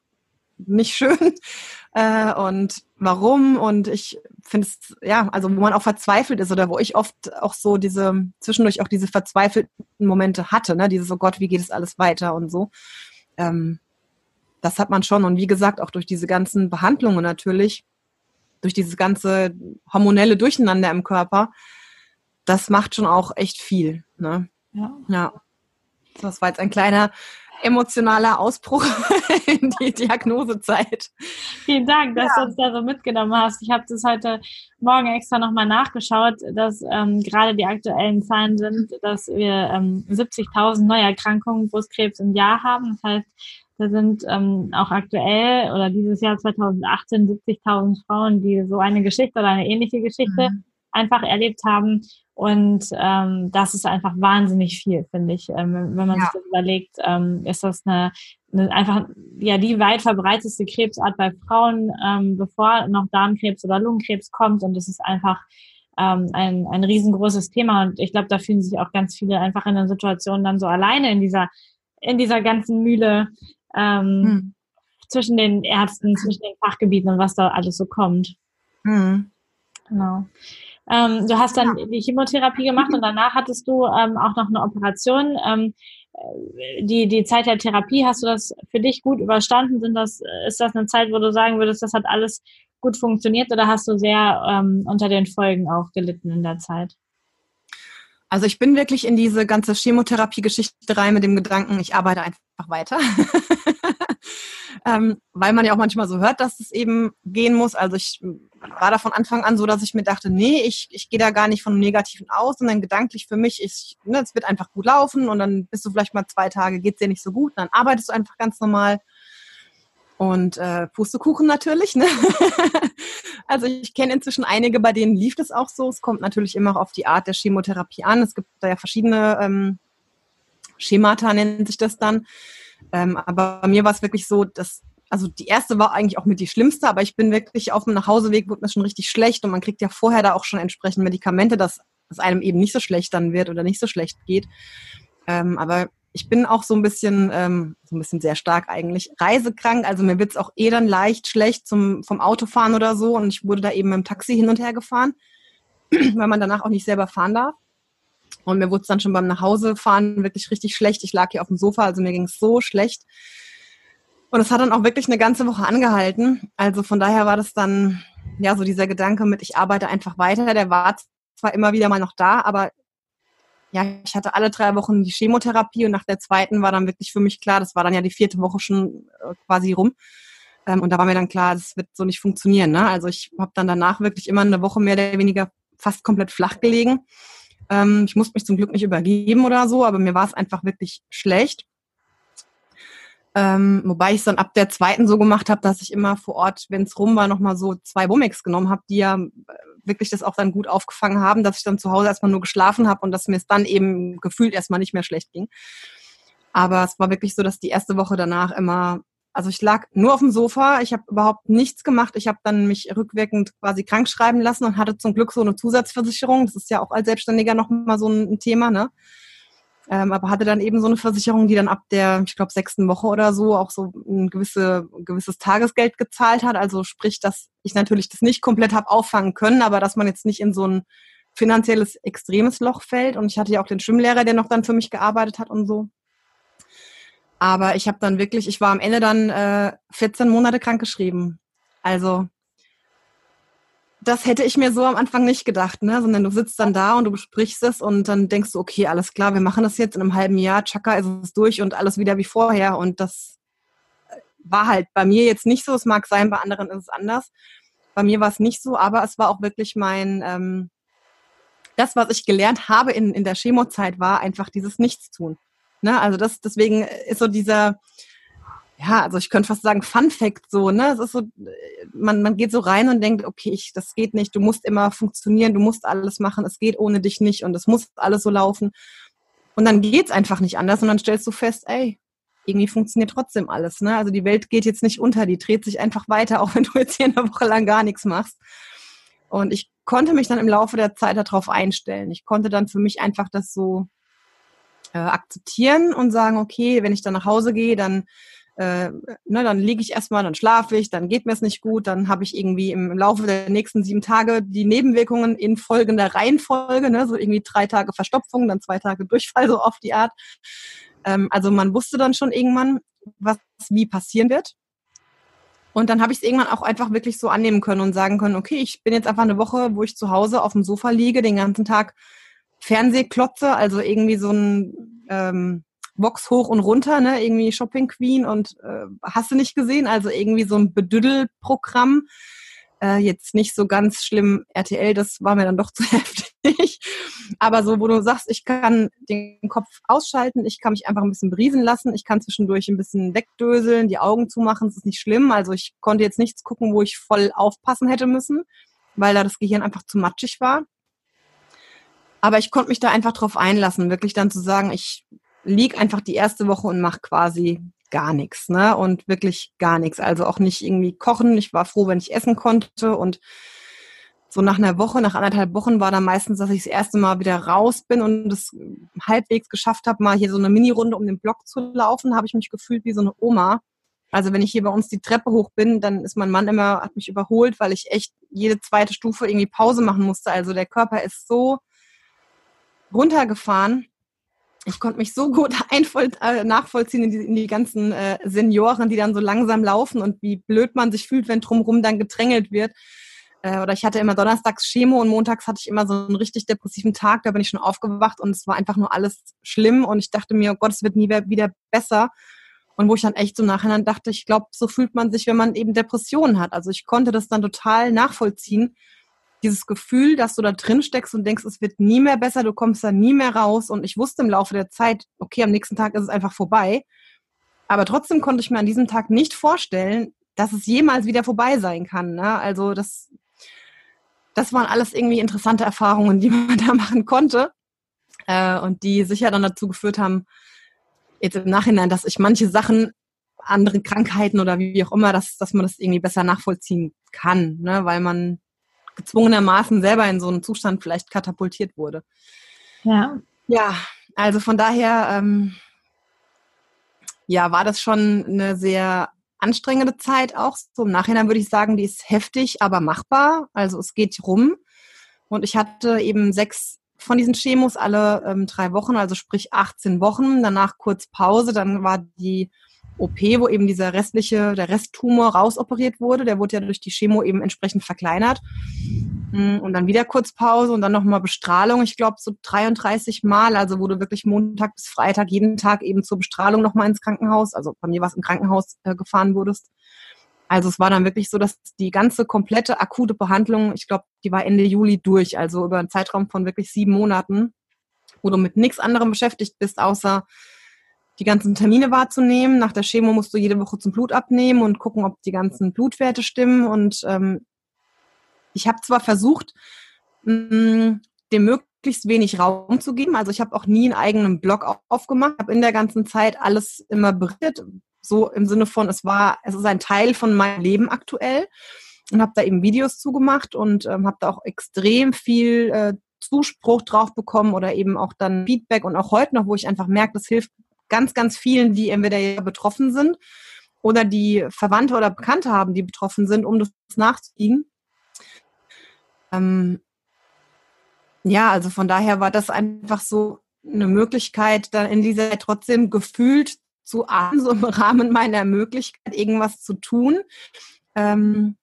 nicht schön äh, und warum und ich finde es, ja, also wo man auch verzweifelt ist oder wo ich oft auch so diese, zwischendurch auch diese verzweifelten Momente hatte, ne, dieses, oh Gott, wie geht es alles weiter und so. Ähm, das hat man schon und wie gesagt, auch durch diese ganzen Behandlungen natürlich, durch dieses ganze hormonelle Durcheinander im Körper, das macht schon auch echt viel. Ne? Ja. ja. Das war jetzt ein kleiner emotionaler Ausbruch in die Diagnosezeit. Vielen Dank, dass ja. du uns da so mitgenommen hast. Ich habe das heute Morgen extra nochmal nachgeschaut, dass ähm, gerade die aktuellen Zahlen sind, dass wir ähm, 70.000 Neuerkrankungen Brustkrebs im Jahr haben. Das heißt, Da sind ähm, auch aktuell oder dieses Jahr 2018 70.000 Frauen, die so eine Geschichte oder eine ähnliche Geschichte mhm. Einfach erlebt haben. Und ähm, das ist einfach wahnsinnig viel, finde ich. Ähm, wenn man ja. sich das überlegt, ähm, ist das eine, eine einfach ja die weit verbreitetste Krebsart bei Frauen, ähm, bevor noch Darmkrebs oder Lungenkrebs kommt. Und das ist einfach ähm, ein, ein riesengroßes Thema. Und ich glaube, da fühlen sich auch ganz viele einfach in der Situation dann so alleine in dieser, in dieser ganzen Mühle ähm, hm. zwischen den Ärzten, zwischen den Fachgebieten und was da alles so kommt. Hm. Genau. Ähm, du hast dann ja. die Chemotherapie gemacht und danach hattest du ähm, auch noch eine Operation. Ähm, äh, die, die Zeit der Therapie, hast du das für dich gut überstanden? Sind das, ist das eine Zeit, wo du sagen würdest, das hat alles gut funktioniert oder hast du sehr ähm, unter den Folgen auch gelitten in der Zeit? Also ich bin wirklich in diese ganze Chemotherapie-Geschichte rein mit dem Gedanken, ich arbeite einfach weiter. ähm, weil man ja auch manchmal so hört, dass es eben gehen muss. Also ich war da von Anfang an so, dass ich mir dachte, nee, ich, ich gehe da gar nicht von Negativen aus, sondern gedanklich für mich, ich, ne, es wird einfach gut laufen und dann bist du vielleicht mal zwei Tage, geht es dir nicht so gut, dann arbeitest du einfach ganz normal und äh, Pustekuchen natürlich. Ne? also ich kenne inzwischen einige, bei denen lief das auch so. Es kommt natürlich immer auf die Art der Chemotherapie an. Es gibt da ja verschiedene ähm, Schemata, nennt sich das dann. Ähm, aber bei mir war es wirklich so, dass, also die erste war eigentlich auch mit die schlimmste, aber ich bin wirklich auf dem Nachhauseweg, wurde mir schon richtig schlecht und man kriegt ja vorher da auch schon entsprechend Medikamente, dass es einem eben nicht so schlecht dann wird oder nicht so schlecht geht. Ähm, aber ich bin auch so ein bisschen, ähm, so ein bisschen sehr stark eigentlich, reisekrank. Also mir wird's auch eh dann leicht schlecht zum, vom Autofahren oder so. Und ich wurde da eben im Taxi hin und her gefahren, weil man danach auch nicht selber fahren darf. Und mir wurde es dann schon beim Nachhausefahren wirklich richtig schlecht. Ich lag hier auf dem Sofa, also mir ging's so schlecht. Und es hat dann auch wirklich eine ganze Woche angehalten. Also von daher war das dann, ja, so dieser Gedanke mit, ich arbeite einfach weiter. Der war zwar immer wieder mal noch da, aber ja, ich hatte alle drei Wochen die Chemotherapie und nach der zweiten war dann wirklich für mich klar, das war dann ja die vierte Woche schon äh, quasi rum. Ähm, und da war mir dann klar, das wird so nicht funktionieren. Ne? Also ich habe dann danach wirklich immer eine Woche mehr oder weniger fast komplett flach gelegen. Ähm, ich musste mich zum Glück nicht übergeben oder so, aber mir war es einfach wirklich schlecht. Ähm, wobei ich es dann ab der zweiten so gemacht habe, dass ich immer vor Ort, wenn es rum war, nochmal so zwei Womex genommen habe, die ja äh, wirklich das auch dann gut aufgefangen haben, dass ich dann zu Hause erstmal nur geschlafen habe und dass mir es dann eben gefühlt erstmal nicht mehr schlecht ging. Aber es war wirklich so, dass die erste Woche danach immer, also ich lag nur auf dem Sofa, ich habe überhaupt nichts gemacht. Ich habe dann mich rückwirkend quasi krank schreiben lassen und hatte zum Glück so eine Zusatzversicherung. Das ist ja auch als Selbstständiger nochmal so ein Thema, ne? Ähm, aber hatte dann eben so eine Versicherung, die dann ab der, ich glaube, sechsten Woche oder so auch so ein gewisse, gewisses Tagesgeld gezahlt hat. Also sprich, dass ich natürlich das nicht komplett habe auffangen können, aber dass man jetzt nicht in so ein finanzielles extremes Loch fällt. Und ich hatte ja auch den Schwimmlehrer, der noch dann für mich gearbeitet hat und so. Aber ich habe dann wirklich, ich war am Ende dann äh, 14 Monate krankgeschrieben. Also das hätte ich mir so am Anfang nicht gedacht, ne? Sondern du sitzt dann da und du besprichst es und dann denkst du, okay, alles klar, wir machen das jetzt in einem halben Jahr, tschakka, ist es durch und alles wieder wie vorher. Und das äh, war halt bei mir jetzt nicht so. Es mag sein, bei anderen ist es anders. Bei mir war es nicht so, aber es war auch wirklich mein, ähm, das, was ich gelernt habe in, in der Chemozeit, war einfach dieses Nichtstun. Ne? Also das, deswegen ist so dieser, ja, also ich könnte fast sagen Fun Fact so, ne? Es ist so, man, man geht so rein und denkt, okay, ich, das geht nicht, du musst immer funktionieren, du musst alles machen, es geht ohne dich nicht und es muss alles so laufen. Und dann geht's einfach nicht anders und dann stellst du fest, ey, irgendwie funktioniert trotzdem alles, ne? Also die Welt geht jetzt nicht unter, die dreht sich einfach weiter, auch wenn du jetzt hier eine Woche lang gar nichts machst. Und ich konnte mich dann im Laufe der Zeit darauf einstellen. Ich konnte dann für mich einfach das so äh, akzeptieren und sagen, okay, wenn ich dann nach Hause gehe, dann äh, ne, dann liege ich erstmal, dann schlafe ich, dann geht mir es nicht gut, dann habe ich irgendwie im, Laufe der nächsten sieben Tage die Nebenwirkungen in folgender Reihenfolge, ne, so irgendwie drei Tage Verstopfung, dann zwei Tage Durchfall, so auf die Art. Ähm, also man wusste dann schon irgendwann, was wie passieren wird. Und dann habe ich es irgendwann auch einfach wirklich so annehmen können und sagen können, okay, ich bin jetzt einfach eine Woche, wo ich zu Hause auf dem Sofa liege, den ganzen Tag Fernseh klotze, also irgendwie so ein ähm, Box hoch und runter, ne? Irgendwie Shopping Queen und äh, hast du nicht gesehen? Also irgendwie so ein Bedüddelprogramm. Äh, jetzt nicht so ganz schlimm RTL, das war mir dann doch zu heftig. Aber so, wo du sagst, ich kann den Kopf ausschalten, ich kann mich einfach ein bisschen briesen lassen, ich kann zwischendurch ein bisschen wegdöseln, die Augen zumachen, das ist nicht schlimm. Also ich konnte jetzt nichts gucken, wo ich voll aufpassen hätte müssen, weil da das Gehirn einfach zu matschig war. Aber ich konnte mich da einfach drauf einlassen, wirklich dann zu sagen, ich lieg einfach die erste Woche und mache quasi gar nichts, ne? Und wirklich gar nichts. Also auch nicht irgendwie kochen. Ich war froh, wenn ich essen konnte und so nach einer Woche, nach anderthalb Wochen war dann meistens, dass ich das erste Mal wieder raus bin und es halbwegs geschafft habe, mal hier so eine Mini-Runde um den Block zu laufen, habe ich mich gefühlt wie so eine Oma. Also wenn ich hier bei uns die Treppe hoch bin, dann ist mein Mann immer, hat mich überholt, weil ich echt jede zweite Stufe irgendwie Pause machen musste. Also der Körper ist so runtergefahren ich konnte mich so gut äh, nachvollziehen in die, in die ganzen äh, Senioren, die dann so langsam laufen und wie blöd man sich fühlt, wenn drumherum dann gedrängelt wird. Äh, oder ich hatte immer donnerstags Chemo und montags hatte ich immer so einen richtig depressiven Tag. Da bin ich schon aufgewacht und es war einfach nur alles schlimm und ich dachte mir, oh Gott, es wird nie wieder besser. Und wo ich dann echt so nachher dachte, ich glaube, so fühlt man sich, wenn man eben Depressionen hat. Also ich konnte das dann total nachvollziehen dieses Gefühl, dass du da drin steckst und denkst, es wird nie mehr besser, du kommst da nie mehr raus. Und ich wusste im Laufe der Zeit, okay, am nächsten Tag ist es einfach vorbei. Aber trotzdem konnte ich mir an diesem Tag nicht vorstellen, dass es jemals wieder vorbei sein kann. Ne? Also das, das waren alles irgendwie interessante Erfahrungen, die man da machen konnte. Äh, und die sicher dann dazu geführt haben, jetzt im Nachhinein, dass ich manche Sachen, andere Krankheiten oder wie auch immer, dass, dass man das irgendwie besser nachvollziehen kann, ne? weil man gezwungenermaßen selber in so einen Zustand vielleicht katapultiert wurde. Ja. Ja, also von daher, ähm, ja, war das schon eine sehr anstrengende Zeit auch. So im Nachhinein würde ich sagen, die ist heftig, aber machbar. Also es geht rum. Und ich hatte eben sechs von diesen Chemos alle ähm, drei Wochen, also sprich 18 Wochen. Danach kurz Pause. Dann war die OP, wo eben dieser restliche, der Resttumor rausoperiert wurde. Der wurde ja durch die Chemo eben entsprechend verkleinert. Mm, und dann wieder kurz Pause und dann nochmal Bestrahlung. Ich glaube so 33 Mal, also du wirklich Montag bis Freitag jeden Tag eben zur Bestrahlung nochmal ins Krankenhaus, also bei mir was im Krankenhaus äh, gefahren wurdest. Also es war dann wirklich so, dass die ganze komplette akute Behandlung, ich glaube, die war Ende Juli durch, also über einen Zeitraum von wirklich sieben Monaten, wo du mit nichts anderem beschäftigt bist, außer die ganzen Termine wahrzunehmen. Nach der Chemo musst du jede Woche zum Blut abnehmen und gucken, ob die ganzen Blutwerte stimmen. Und ähm, ich habe zwar versucht, mh, mm, dem möglichst wenig Raum zu geben. Also ich habe auch nie einen eigenen Blog aufgemacht, habe in der ganzen Zeit alles immer berichtet, so im Sinne von, es war, es ist ein Teil von meinem Leben aktuell und habe da eben Videos zugemacht und ähm, habe da auch extrem viel äh, Zuspruch drauf bekommen oder eben auch dann Feedback und auch heute noch, wo ich einfach merke, das hilft ganz, ganz vielen, die entweder betroffen sind oder die Verwandte oder Bekannte haben, die betroffen sind, um das nachzuziehen. Ähm, ja, also von daher war das einfach so eine Möglichkeit, dann in dieser Zeit trotzdem gefühlt zu ahnen, so im Rahmen meiner Möglichkeit, irgendwas zu tun. Ähm,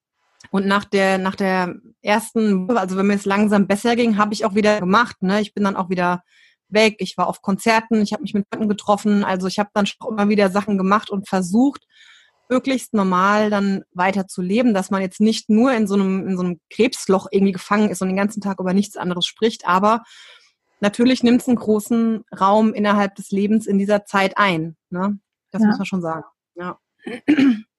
und nach der, nach der ersten, also wenn mir es langsam besser ging, habe ich auch wieder gemacht. Ne? Ich bin dann auch wieder weg, ich war auf Konzerten, ich habe mich mit Leuten getroffen, also ich habe dann schon immer wieder Sachen gemacht und versucht, möglichst normal dann weiter zu leben, dass man jetzt nicht nur in so einem, in so einem Krebsloch irgendwie gefangen ist und den ganzen Tag über nichts anderes spricht, aber natürlich nimmt es einen großen Raum innerhalb des Lebens in dieser Zeit ein. Ne? Das ja. muss man schon sagen. Ja.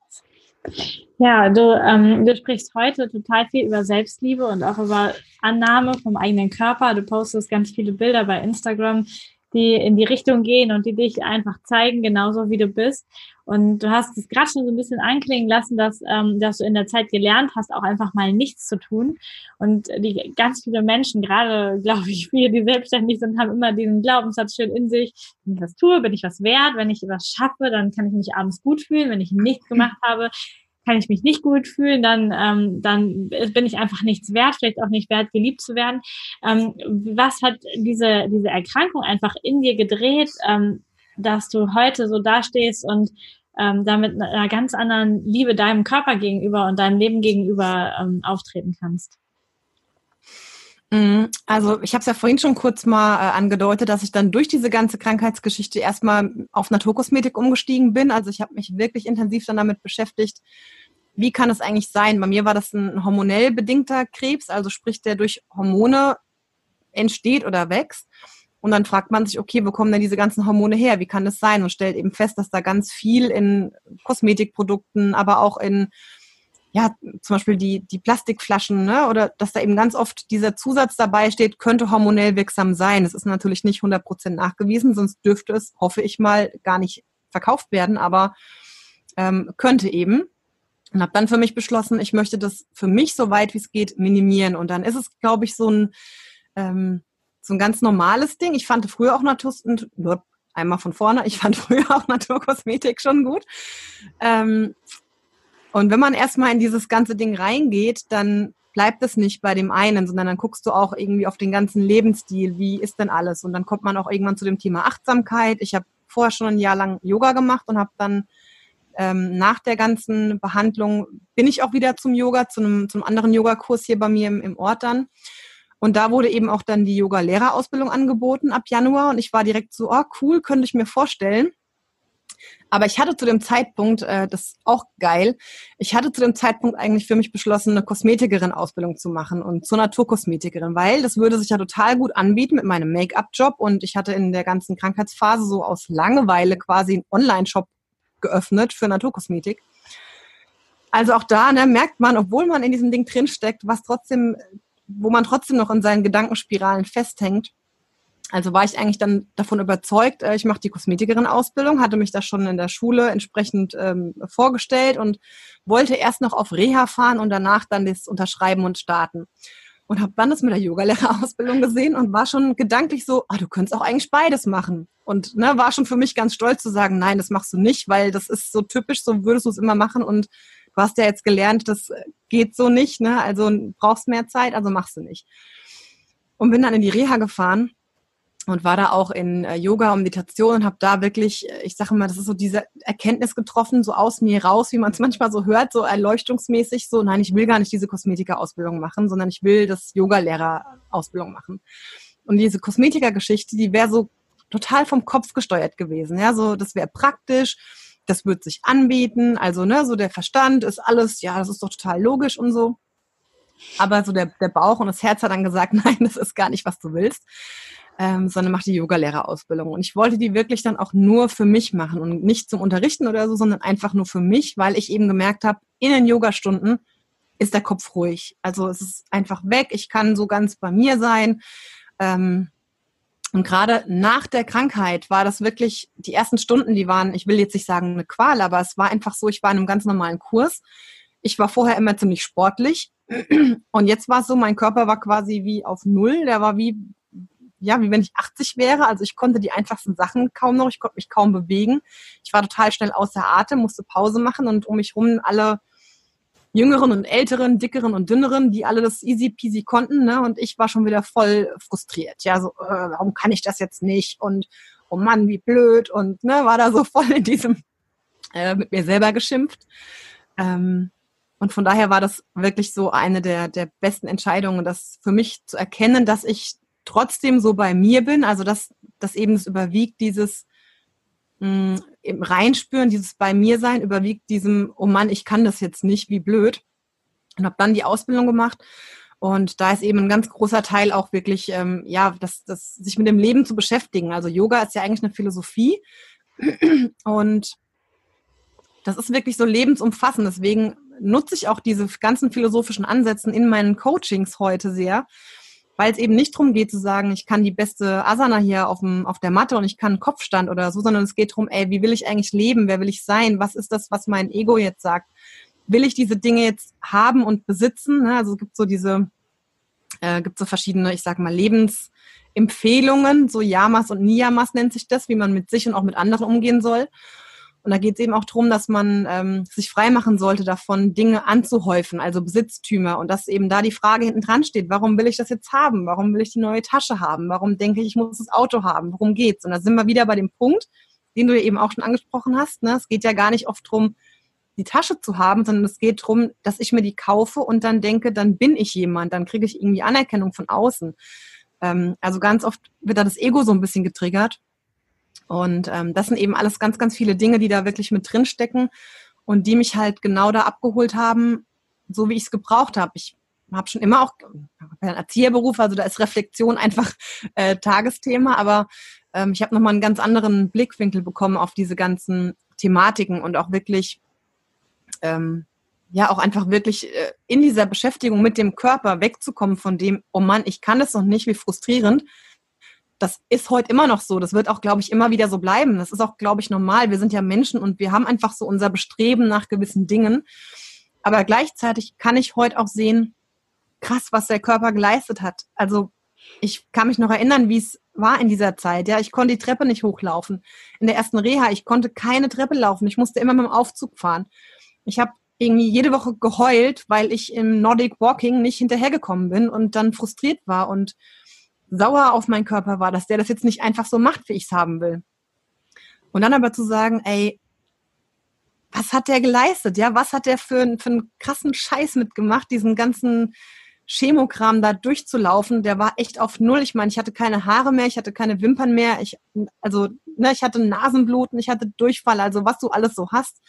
Ja, du, ähm, du sprichst heute total viel über Selbstliebe und auch über Annahme vom eigenen Körper. Du postest ganz viele Bilder bei Instagram, die in die Richtung gehen und die dich einfach zeigen, genauso wie du bist. Und du hast es gerade schon so ein bisschen anklingen lassen, dass, ähm, dass du in der Zeit gelernt hast, auch einfach mal nichts zu tun. Und die ganz viele Menschen, gerade glaube ich, viele, die selbstständig sind, haben immer diesen Glaubenssatz schön in sich. Wenn ich was tue, bin ich was wert. Wenn ich was schaffe, dann kann ich mich abends gut fühlen. Wenn ich nichts gemacht habe, kann ich mich nicht gut fühlen, dann, ähm, dann bin ich einfach nichts wert, vielleicht auch nicht wert, geliebt zu werden. Ähm, was hat diese, diese Erkrankung einfach in dir gedreht, ähm, dass du heute so dastehst und ähm, damit einer ganz anderen Liebe deinem Körper gegenüber und deinem Leben gegenüber ähm, auftreten kannst? Mhm. Also ich habe es ja vorhin schon kurz mal äh, angedeutet, dass ich dann durch diese ganze Krankheitsgeschichte erstmal auf Naturkosmetik umgestiegen bin. Also ich habe mich wirklich intensiv dann damit beschäftigt, wie kann es eigentlich sein? Bei mir war das ein hormonell bedingter Krebs, also sprich der durch Hormone entsteht oder wächst. Und dann fragt man sich, okay, wo kommen denn diese ganzen Hormone her? Wie kann das sein? Und stellt eben fest, dass da ganz viel in Kosmetikprodukten, aber auch in, ja, zum Beispiel die, die Plastikflaschen, ne? oder dass da eben ganz oft dieser Zusatz dabei steht, könnte hormonell wirksam sein. Das ist natürlich nicht 100% nachgewiesen, sonst dürfte es, hoffe ich mal, gar nicht verkauft werden, aber ähm, könnte eben. Und habe dann für mich beschlossen, ich möchte das für mich so weit wie es geht minimieren. Und dann ist es, glaube ich, so ein ähm, so ein ganz normales Ding. Ich fand früher auch Natur, einmal von vorne, ich fand früher auch Naturkosmetik schon gut. Ähm, und wenn man erstmal in dieses ganze Ding reingeht, dann bleibt es nicht bei dem einen, sondern dann guckst du auch irgendwie auf den ganzen Lebensstil, wie ist denn alles? Und dann kommt man auch irgendwann zu dem Thema Achtsamkeit. Ich habe vorher schon ein Jahr lang Yoga gemacht und habe dann ähm, nach der ganzen Behandlung bin ich auch wieder zum Yoga, zu einem, zum anderen Yogakurs hier bei mir im, im Ort dann. Und da wurde eben auch dann die Yoga-Lehrerausbildung angeboten ab Januar. Und ich war direkt so, oh cool, könnte ich mir vorstellen. Aber ich hatte zu dem Zeitpunkt, äh, das ist auch geil, ich hatte zu dem Zeitpunkt eigentlich für mich beschlossen, eine Kosmetikerin-Ausbildung zu machen und zur Naturkosmetikerin, weil das würde sich ja total gut anbieten mit meinem Make-up-Job. Und ich hatte in der ganzen Krankheitsphase so aus Langeweile quasi einen Online-Shop geöffnet für Naturkosmetik. Also auch da ne, merkt man, obwohl man in diesem Ding drinsteckt, was trotzdem wo man trotzdem noch in seinen Gedankenspiralen festhängt. Also war ich eigentlich dann davon überzeugt, äh, ich mache die Kosmetikerin-Ausbildung, hatte mich da schon in der Schule entsprechend ähm, vorgestellt und wollte erst noch auf Reha fahren und danach dann das unterschreiben und starten. Und habe dann das mit der Yogalehrerausbildung gesehen und war schon gedanklich so, ah, du könntest auch eigentlich beides machen. Und ne, war schon für mich ganz stolz zu sagen, nein, das machst du nicht, weil das ist so typisch, so würdest du es immer machen und du hast ja jetzt gelernt, das geht so nicht, ne? Also brauchst mehr Zeit, also machst du nicht. Und bin dann in die Reha gefahren und war da auch in äh, Yoga und Meditation und habe da wirklich, äh, ich sage mal, das ist so diese Erkenntnis getroffen, so aus mir raus, wie man es manchmal so hört, so erleuchtungsmäßig, so nein, ich will gar nicht diese Kosmetikerausbildung machen, sondern ich will das Yoga-Lehrerausbildung machen. Und diese Kosmetiker-Geschichte, die wäre so total vom Kopf gesteuert gewesen, ja, so das wäre praktisch das wird sich anbieten. Also, ne, so der Verstand ist alles, ja, das ist doch total logisch und so. Aber so der, der Bauch und das Herz hat dann gesagt, nein, das ist gar nicht, was du willst. Ähm, sondern mach die Yogalehrerausbildung. Und ich wollte die wirklich dann auch nur für mich machen und nicht zum Unterrichten oder so, sondern einfach nur für mich, weil ich eben gemerkt habe, in den Yogastunden ist der Kopf ruhig. Also es ist einfach weg. Ich kann so ganz bei mir sein. Ähm, und gerade nach der Krankheit war das wirklich, die ersten Stunden, die waren, ich will jetzt nicht sagen eine Qual, aber es war einfach so, ich war in einem ganz normalen Kurs. Ich war vorher immer ziemlich sportlich. Und jetzt war es so, mein Körper war quasi wie auf Null. Der war wie, ja, wie wenn ich 80 wäre. Also ich konnte die einfachsten Sachen kaum noch, ich konnte mich kaum bewegen. Ich war total schnell außer Atem, musste Pause machen und um mich rum alle Jüngeren und Älteren, Dickeren und Dünneren, die alle das easy peasy konnten. Ne? Und ich war schon wieder voll frustriert. Ja, so, äh, warum kann ich das jetzt nicht? Und oh Mann, wie blöd. Und ne, war da so voll in diesem, äh, mit mir selber geschimpft. Ähm, und von daher war das wirklich so eine der, der besten Entscheidungen, das für mich zu erkennen, dass ich trotzdem so bei mir bin, also dass, dass eben es überwiegt, dieses, mh, im Reinspüren, dieses bei mir sein überwiegt diesem, oh Mann, ich kann das jetzt nicht, wie blöd. Und habe dann die Ausbildung gemacht. Und da ist eben ein ganz großer Teil auch wirklich, ähm, ja, das, das, sich mit dem Leben zu beschäftigen. Also Yoga ist ja eigentlich eine Philosophie. Und das ist wirklich so lebensumfassend. Deswegen nutze ich auch diese ganzen philosophischen Ansätze in meinen Coachings heute sehr, weil es eben nicht darum geht zu sagen, ich kann die beste Asana hier auf, dem, auf der Matte und ich kann Kopfstand oder so, sondern es geht darum, ey, wie will ich eigentlich leben? Wer will ich sein? Was ist das, was mein Ego jetzt sagt? Will ich diese Dinge jetzt haben und besitzen? Ne? Also es gibt so diese, äh, gibt so verschiedene, ich sag mal, Lebensempfehlungen, so Yamas und Niyamas nennt sich das, wie man mit sich und auch mit anderen umgehen soll. Und da geht es eben auch darum, dass man ähm, sich freimachen sollte davon, Dinge anzuhäufen, also Besitztümer. Und dass eben da die Frage hinten dran steht, warum will ich das jetzt haben? Warum will ich die neue Tasche haben? Warum denke ich, ich muss das Auto haben? Worum geht's? Und da sind wir wieder bei dem Punkt, den du eben auch schon angesprochen hast. Ne? Es geht ja gar nicht oft drum, die Tasche zu haben, sondern es geht darum, dass ich mir die kaufe und dann denke, dann bin ich jemand, dann kriege ich irgendwie Anerkennung von außen. Ähm, also ganz oft wird da das Ego so ein bisschen getriggert. Und ähm, das sind eben alles ganz, ganz viele Dinge, die da wirklich mit drin stecken und die mich halt genau da abgeholt haben, so wie ich es gebraucht habe. Ich habe schon immer auch einen Erzieherberuf, also da ist Reflexion einfach äh, Tagesthema, aber ähm, ich habe nochmal einen ganz anderen Blickwinkel bekommen auf diese ganzen Thematiken und auch wirklich, ähm, ja, auch einfach wirklich äh, in dieser Beschäftigung mit dem Körper wegzukommen von dem, oh Mann, ich kann das noch nicht, wie frustrierend. Das ist heute immer noch so. Das wird auch, glaube ich, immer wieder so bleiben. Das ist auch, glaube ich, normal. Wir sind ja Menschen und wir haben einfach so unser Bestreben nach gewissen Dingen. Aber gleichzeitig kann ich heute auch sehen, krass, was der Körper geleistet hat. Also ich kann mich noch erinnern, wie es war in dieser Zeit. Ja, ich konnte die Treppe nicht hochlaufen. In der ersten Reha, ich konnte keine Treppe laufen. Ich musste immer mit dem Aufzug fahren. Ich habe irgendwie jede Woche geheult, weil ich im Nordic Walking nicht hinterhergekommen bin und dann frustriert war und sauer auf meinen Körper war, dass der das jetzt nicht einfach so macht, wie ich es haben will. Und dann aber zu sagen, ey, was hat der geleistet? Ja, was hat der für, für einen krassen Scheiß mitgemacht, diesen ganzen Chemokram da durchzulaufen, der war echt auf Null. Ich meine, ich hatte keine Haare mehr, ich hatte keine Wimpern mehr, ich, also, ne, ich hatte Nasenbluten, ich hatte Durchfall, also was du alles so hast.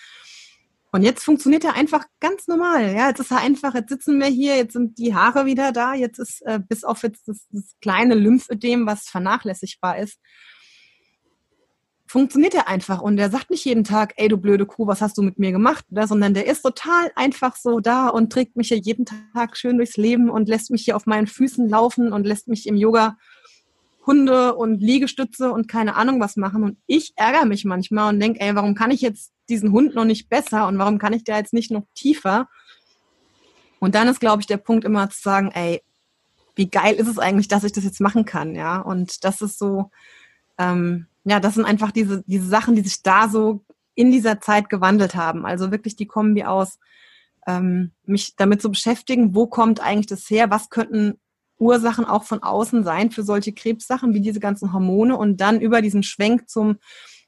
Und jetzt funktioniert er einfach ganz normal. Ja, jetzt ist er einfach, jetzt sitzen wir hier, jetzt sind die Haare wieder da, jetzt ist äh, bis auf jetzt das, das kleine Lymphödem, was vernachlässigbar ist, funktioniert er einfach und der sagt nicht jeden Tag, ey du blöde Kuh, was hast du mit mir gemacht, oder? sondern der ist total einfach so da und trägt mich hier jeden Tag schön durchs Leben und lässt mich hier auf meinen Füßen laufen und lässt mich im Yoga Hunde und Liegestütze und keine Ahnung was machen und ich ärgere mich manchmal und denke, ey, warum kann ich jetzt diesen Hund noch nicht besser und warum kann ich der jetzt nicht noch tiefer? Und dann ist, glaube ich, der Punkt immer zu sagen, ey, wie geil ist es eigentlich, dass ich das jetzt machen kann, ja? Und das ist so, ähm, ja, das sind einfach diese, diese Sachen, die sich da so in dieser Zeit gewandelt haben. Also wirklich die Kombi aus, ähm, mich damit zu beschäftigen, wo kommt eigentlich das her, was könnten Ursachen auch von außen sein für solche Krebssachen wie diese ganzen Hormone und dann über diesen Schwenk zum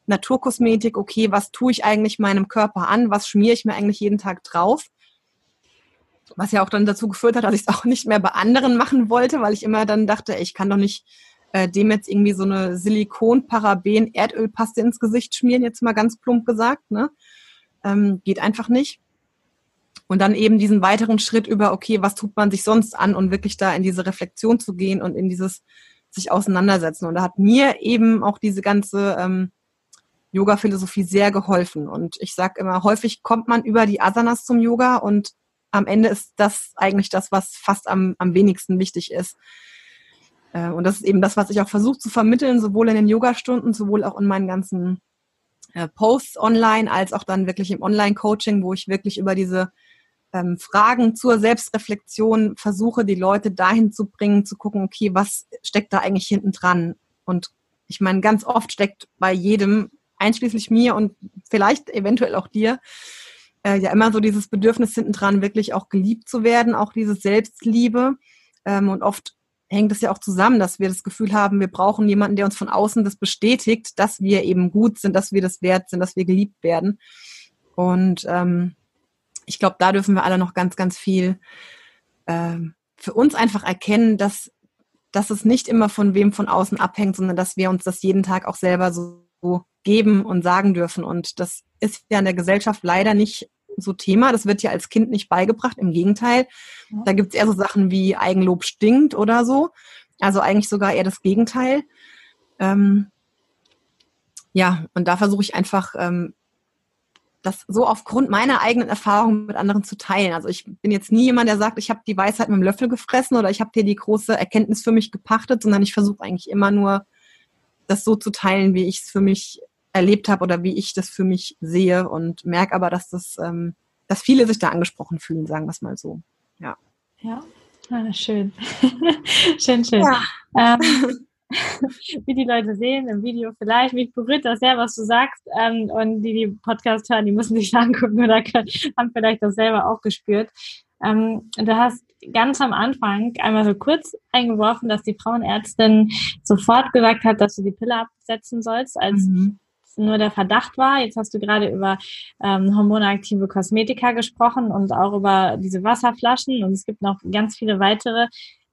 Naturkosmetik, okay, was tue ich eigentlich meinem Körper an, was schmiere ich mir eigentlich jeden Tag drauf? Was ja auch dann dazu geführt hat, dass ich es auch nicht mehr bei anderen machen wollte, weil ich immer dann dachte, ich kann doch nicht äh, dem jetzt irgendwie so eine Silikon-Paraben-Erdölpaste ins Gesicht schmieren, jetzt mal ganz plump gesagt. Ne? Ähm, geht einfach nicht. Und dann eben diesen weiteren Schritt über, okay, was tut man sich sonst an und wirklich da in diese Reflexion zu gehen und in dieses sich auseinandersetzen. Und da hat mir eben auch diese ganze ähm, Yoga-Philosophie sehr geholfen. Und ich sage immer, häufig kommt man über die Asanas zum Yoga und am Ende ist das eigentlich das, was fast am, am wenigsten wichtig ist. Äh, und das ist eben das, was ich auch versuche zu vermitteln, sowohl in den Yoga-Stunden, sowohl auch in meinen ganzen äh, Posts online, als auch dann wirklich im Online-Coaching, wo ich wirklich über diese ähm, Fragen zur Selbstreflexion versuche, die Leute dahin zu bringen, zu gucken, okay, was steckt da eigentlich hinten dran? Und ich meine, ganz oft steckt bei jedem, einschließlich mir und vielleicht eventuell auch dir, äh, ja immer so dieses Bedürfnis hinten dran, wirklich auch geliebt zu werden, auch diese Selbstliebe. Ähm, und oft hängt es ja auch zusammen, dass wir das Gefühl haben, wir brauchen jemanden, der uns von außen das bestätigt, dass wir eben gut sind, dass wir das wert sind, dass wir geliebt werden. Und ähm, ich glaube, da dürfen wir alle noch ganz, ganz viel äh, für uns einfach erkennen, dass, dass es nicht immer von wem von außen abhängt, sondern dass wir uns das jeden Tag auch selber so, so geben und sagen dürfen. Und das ist ja in der Gesellschaft leider nicht so Thema. Das wird ja als Kind nicht beigebracht. Im Gegenteil. Da gibt es eher so Sachen wie Eigenlob stinkt oder so. Also eigentlich sogar eher das Gegenteil. Ähm, ja, und da versuche ich einfach, ähm, das so aufgrund meiner eigenen Erfahrungen mit anderen zu teilen. Also ich bin jetzt nie jemand, der sagt, ich habe die Weisheit mit dem Löffel gefressen oder ich habe hier die große Erkenntnis für mich gepachtet, sondern ich versuche eigentlich immer nur, das so zu teilen, wie ich es für mich erlebt habe oder wie ich das für mich sehe und merke aber, dass das, ähm, dass viele sich da angesprochen fühlen, sagen wir es mal so. Ja. Ja, ah, schön. schön, schön. Ja. Ähm, wie die Leute sehen im Video vielleicht. Mich berührt das sehr, was du sagst. Ähm, und die, die Podcast hören, die müssen sich angucken oder können, haben vielleicht das selber auch gespürt. Ähm, du hast ganz am Anfang einmal so kurz eingeworfen, dass die Frauenärztin sofort gesagt hat, dass du die Pille absetzen sollst, als mhm nur der Verdacht war. Jetzt hast du gerade über ähm, hormonaktive Kosmetika gesprochen und auch über diese Wasserflaschen und es gibt noch ganz viele weitere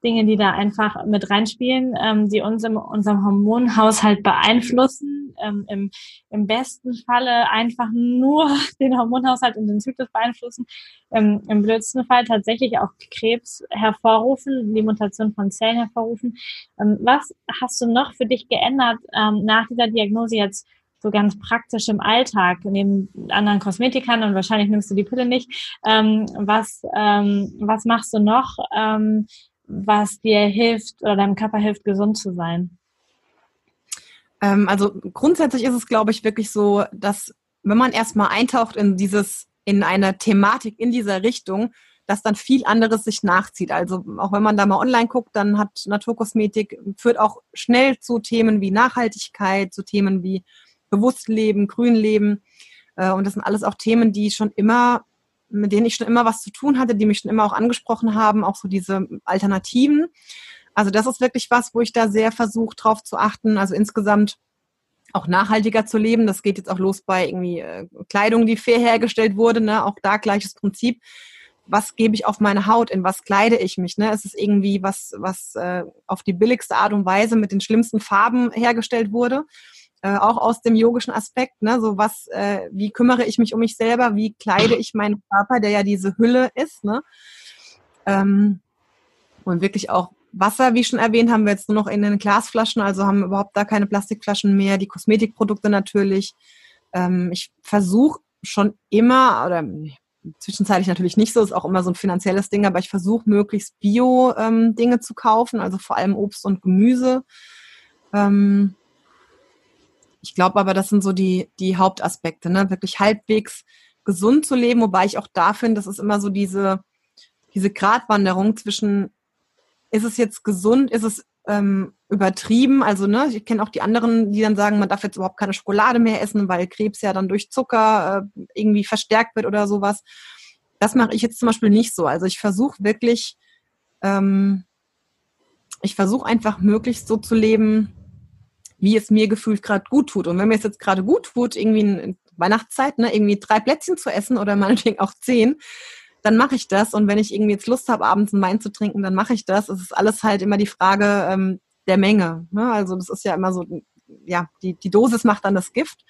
Dinge, die da einfach mit reinspielen, ähm, die uns in unserem Hormonhaushalt beeinflussen. Ähm, im, Im besten Falle einfach nur den Hormonhaushalt und den Zyklus beeinflussen. Ähm, Im blödsten Fall tatsächlich auch Krebs hervorrufen, die Mutation von Zellen hervorrufen. Ähm, was hast du noch für dich geändert ähm, nach dieser Diagnose jetzt? So ganz praktisch im Alltag, neben anderen Kosmetikern und wahrscheinlich nimmst du die Pille nicht. Ähm, was, ähm, was machst du noch, ähm, was dir hilft oder deinem Körper hilft, gesund zu sein? Ähm, also grundsätzlich ist es, glaube ich, wirklich so, dass wenn man erstmal eintaucht in dieses, in eine Thematik in dieser Richtung, dass dann viel anderes sich nachzieht. Also auch wenn man da mal online guckt, dann hat Naturkosmetik führt auch schnell zu Themen wie Nachhaltigkeit, zu Themen wie bewusst leben, grün leben. Äh, und das sind alles auch Themen, die schon immer mit denen ich schon immer was zu tun hatte, die mich schon immer auch angesprochen haben, auch so diese Alternativen. Also das ist wirklich was, wo ich da sehr versuche, drauf zu achten. Also insgesamt auch nachhaltiger zu leben. Das geht jetzt auch los bei irgendwie äh, Kleidung, die fair hergestellt wurde. Ne? Auch da gleiches Prinzip. Was gebe ich auf meine Haut? In was kleide ich mich? Ne? Es ist irgendwie was, was äh, auf die billigste Art und Weise mit den schlimmsten Farben hergestellt wurde äh, auch aus dem yogischen Aspekt, ne, so was, äh, wie kümmere ich mich um mich selber, wie kleide ich meinen Körper, der ja diese Hülle ist, ne? Ähm, und wirklich auch Wasser, wie schon erwähnt, haben wir jetzt nur noch in den Glasflaschen, also haben überhaupt da keine Plastikflaschen mehr, die Kosmetikprodukte natürlich. Ähm, ich versuche schon immer, oder zwischenzeitlich natürlich nicht so, ist auch immer so ein finanzielles Ding, aber ich versuche möglichst Bio-Dinge ähm, zu kaufen, also vor allem Obst und Gemüse. Ähm, ich glaube aber, das sind so die, die Hauptaspekte, ne? wirklich halbwegs gesund zu leben, wobei ich auch da finde, das ist immer so diese, diese Gratwanderung zwischen, ist es jetzt gesund, ist es ähm, übertrieben, also ne, ich kenne auch die anderen, die dann sagen, man darf jetzt überhaupt keine Schokolade mehr essen, weil Krebs ja dann durch Zucker äh, irgendwie verstärkt wird oder sowas. Das mache ich jetzt zum Beispiel nicht so. Also ich versuche wirklich, ähm, ich versuche einfach möglichst so zu leben, wie es mir gefühlt gerade gut tut. Und wenn mir es jetzt gerade gut tut, irgendwie in Weihnachtszeit, ne, irgendwie drei Plätzchen zu essen oder meinetwegen auch zehn, dann mache ich das. Und wenn ich irgendwie jetzt Lust habe, abends einen Wein zu trinken, dann mache ich das. Es ist alles halt immer die Frage ähm, der Menge. Ne? Also das ist ja immer so, ja, die, die Dosis macht dann das Gift.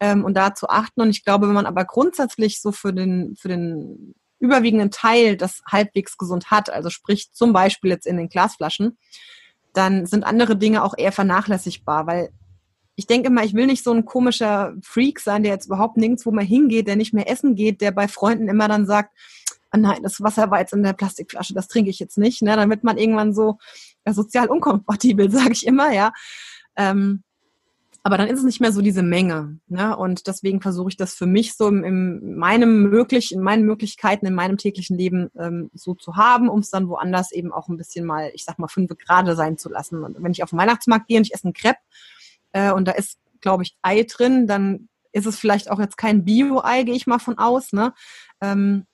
Ähm, und da zu achten. Und ich glaube, wenn man aber grundsätzlich so für den, für den überwiegenden Teil das halbwegs gesund hat, also sprich zum Beispiel jetzt in den Glasflaschen, dann sind andere Dinge auch eher vernachlässigbar, weil ich denke immer, ich will nicht so ein komischer Freak sein, der jetzt überhaupt nirgendwo mehr hingeht, der nicht mehr essen geht, der bei Freunden immer dann sagt, ah nein, das Wasser war jetzt in der Plastikflasche, das trinke ich jetzt nicht. Ne? Wird man irgendwann so ja, sozial unkompatibel, sage ich immer, ja. Ähm, aber dann ist es nicht mehr so diese Menge. Ne? Und deswegen versuche ich das für mich so in, in meinem möglich, in meinen Möglichkeiten, in meinem täglichen Leben ähm, so zu haben, um es dann woanders eben auch ein bisschen mal, ich sag mal, fünf gerade sein zu lassen. Und wenn ich auf den Weihnachtsmarkt gehe und ich esse einen Crepe äh, und da ist, glaube ich, Ei drin, dann ist es vielleicht auch jetzt kein Bio-Ei, gehe ich mal von aus. Ne? Ähm,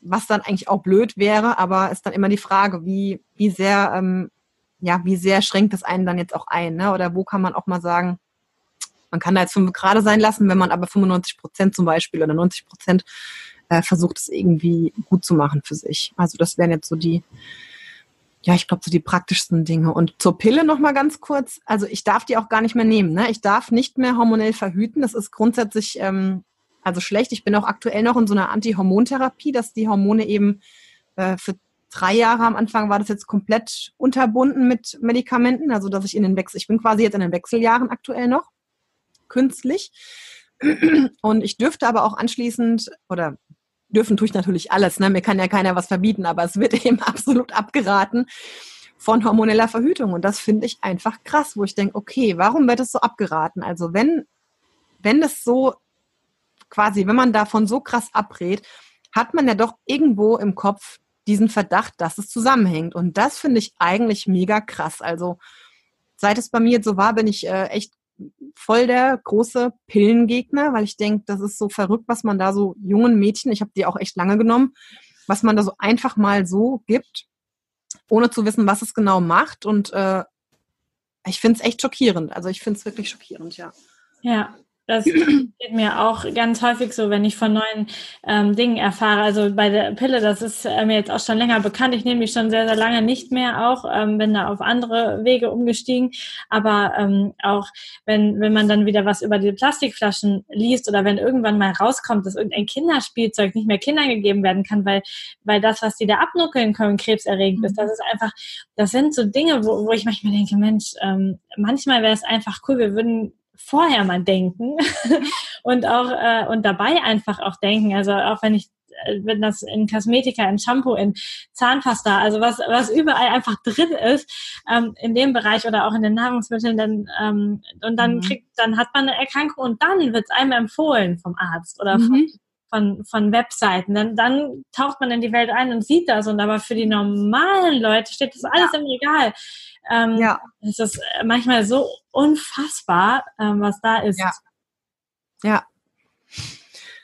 was dann eigentlich auch blöd wäre, aber ist dann immer die Frage, wie, wie sehr, ähm, ja, wie sehr schränkt es einen dann jetzt auch ein, ne? Oder wo kann man auch mal sagen, man kann da jetzt fünf gerade sein lassen, wenn man aber 95 Prozent zum Beispiel oder 90 Prozent äh, versucht, es irgendwie gut zu machen für sich. Also das wären jetzt so die, ja, ich glaube, so die praktischsten Dinge. Und zur Pille noch mal ganz kurz. Also ich darf die auch gar nicht mehr nehmen. Ne? Ich darf nicht mehr hormonell verhüten. Das ist grundsätzlich ähm, also schlecht. Ich bin auch aktuell noch in so einer Anti-Hormontherapie, dass die Hormone eben äh, für drei Jahre am Anfang war das jetzt komplett unterbunden mit Medikamenten. Also dass ich in den Wechsel, ich bin quasi jetzt in den Wechseljahren aktuell noch künstlich. Und ich dürfte aber auch anschließend, oder dürfen tue ich natürlich alles, ne? mir kann ja keiner was verbieten, aber es wird eben absolut abgeraten von hormoneller Verhütung. Und das finde ich einfach krass, wo ich denke, okay, warum wird es so abgeraten? Also wenn, wenn das so quasi, wenn man davon so krass abrät, hat man ja doch irgendwo im Kopf diesen Verdacht, dass es zusammenhängt. Und das finde ich eigentlich mega krass. Also seit es bei mir so war, bin ich äh, echt voll der große Pillengegner, weil ich denke, das ist so verrückt, was man da so jungen Mädchen, ich habe die auch echt lange genommen, was man da so einfach mal so gibt, ohne zu wissen, was es genau macht. Und äh, ich finde es echt schockierend. Also ich finde es wirklich schockierend, ja. Ja, das geht mir auch ganz häufig so, wenn ich von neuen ähm, Dingen erfahre. Also bei der Pille, das ist äh, mir jetzt auch schon länger bekannt. Ich nehme die schon sehr, sehr lange nicht mehr auch, ähm, bin da auf andere Wege umgestiegen. Aber ähm, auch wenn, wenn man dann wieder was über die Plastikflaschen liest oder wenn irgendwann mal rauskommt, dass irgendein Kinderspielzeug nicht mehr Kindern gegeben werden kann, weil, weil das, was die da abnuckeln können, krebserregend ist. Das ist einfach, das sind so Dinge, wo, wo ich manchmal denke, Mensch, ähm, manchmal wäre es einfach cool, wir würden vorher mal denken und auch äh, und dabei einfach auch denken. Also auch wenn ich äh, wenn das in Kosmetika, in Shampoo, in Zahnpasta, also was, was überall einfach drin ist, ähm, in dem Bereich oder auch in den Nahrungsmitteln, dann, ähm, und dann mhm. kriegt, dann hat man eine Erkrankung und dann wird es einem empfohlen vom Arzt oder mhm. von, von, von Webseiten. Dann, dann taucht man in die Welt ein und sieht das. Und aber für die normalen Leute steht das alles ja. im Regal. Ähm, ja. Es ist manchmal so unfassbar, ähm, was da ist. Ja. Ja.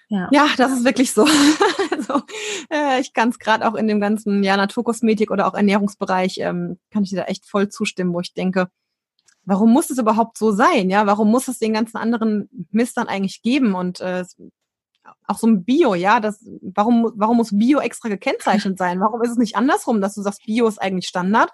Ja. ja, das ist wirklich so. also, äh, ich kann es gerade auch in dem ganzen ja, Naturkosmetik oder auch Ernährungsbereich, ähm, kann ich dir da echt voll zustimmen, wo ich denke, warum muss es überhaupt so sein? Ja, warum muss es den ganzen anderen Mist dann eigentlich geben? Und äh, auch so ein Bio, ja, das, warum, warum muss Bio extra gekennzeichnet sein? Warum ist es nicht andersrum, dass du sagst, Bio ist eigentlich Standard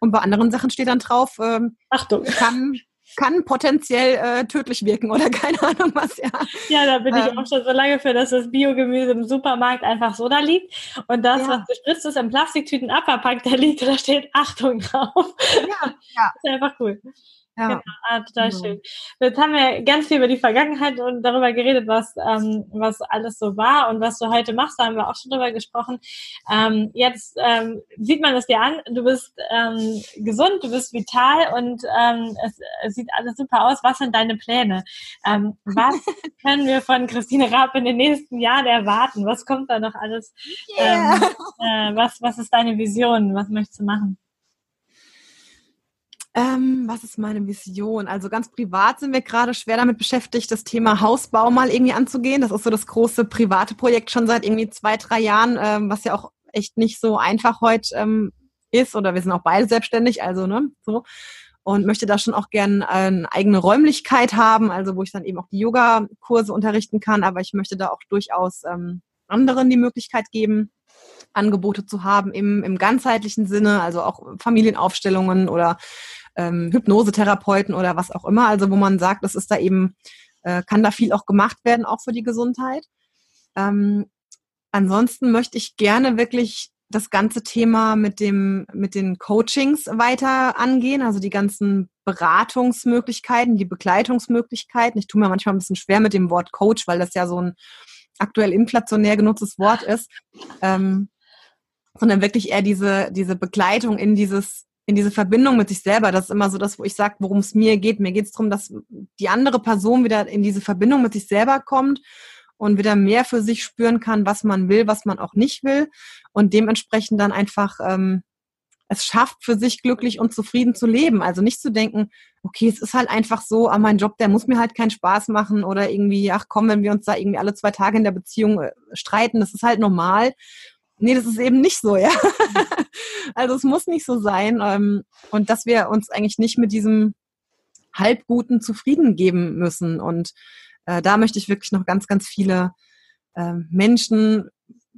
und bei anderen Sachen steht dann drauf, ähm, Achtung, kann, kann potenziell äh, tödlich wirken oder keine Ahnung was, ja. Ja, da bin ähm, ich auch schon so lange für, dass das Biogemüse im Supermarkt einfach so da liegt und das, ja. was gespritzt ist, in Plastiktüten abverpackt, da liegt, da steht Achtung drauf. Ja, ja. Das ist einfach cool. Ja. Genau, ah, total genau. schön. Jetzt haben wir ganz viel über die Vergangenheit und darüber geredet, was, ähm, was alles so war und was du heute machst. Da haben wir auch schon drüber gesprochen. Ähm, jetzt ähm, sieht man es dir an. Du bist ähm, gesund, du bist vital und ähm, es, es sieht alles super aus. Was sind deine Pläne? Ähm, was können wir von Christine Raab in den nächsten Jahren erwarten? Was kommt da noch alles? Yeah. Ähm, äh, was, was ist deine Vision? Was möchtest du machen? Ähm, was ist meine Vision? Also ganz privat sind wir gerade schwer damit beschäftigt, das Thema Hausbau mal irgendwie anzugehen. Das ist so das große private Projekt schon seit irgendwie zwei, drei Jahren, ähm, was ja auch echt nicht so einfach heute ähm, ist. Oder wir sind auch beide selbstständig, also ne, so. Und möchte da schon auch gern eine eigene Räumlichkeit haben, also wo ich dann eben auch die Yoga-Kurse unterrichten kann. Aber ich möchte da auch durchaus ähm, anderen die Möglichkeit geben, Angebote zu haben im, im ganzheitlichen Sinne, also auch Familienaufstellungen oder ähm, Hypnosetherapeuten oder was auch immer. Also wo man sagt, das ist da eben, äh, kann da viel auch gemacht werden, auch für die Gesundheit. Ähm, ansonsten möchte ich gerne wirklich das ganze Thema mit dem, mit den Coachings weiter angehen, also die ganzen Beratungsmöglichkeiten, die Begleitungsmöglichkeiten. Ich tue mir manchmal ein bisschen schwer mit dem Wort Coach, weil das ja so ein aktuell inflationär genutztes Wort ist, ähm, sondern wirklich eher diese, diese Begleitung in dieses in diese Verbindung mit sich selber. Das ist immer so das, wo ich sage, worum es mir geht. Mir geht es darum, dass die andere Person wieder in diese Verbindung mit sich selber kommt und wieder mehr für sich spüren kann, was man will, was man auch nicht will und dementsprechend dann einfach ähm, es schafft, für sich glücklich und zufrieden zu leben. Also nicht zu denken, okay, es ist halt einfach so, ah, mein Job, der muss mir halt keinen Spaß machen oder irgendwie, ach komm, wenn wir uns da irgendwie alle zwei Tage in der Beziehung äh, streiten, das ist halt normal. Nee, das ist eben nicht so, ja. also es muss nicht so sein. Ähm, und dass wir uns eigentlich nicht mit diesem Halbguten zufrieden geben müssen. Und äh, da möchte ich wirklich noch ganz, ganz viele äh, Menschen,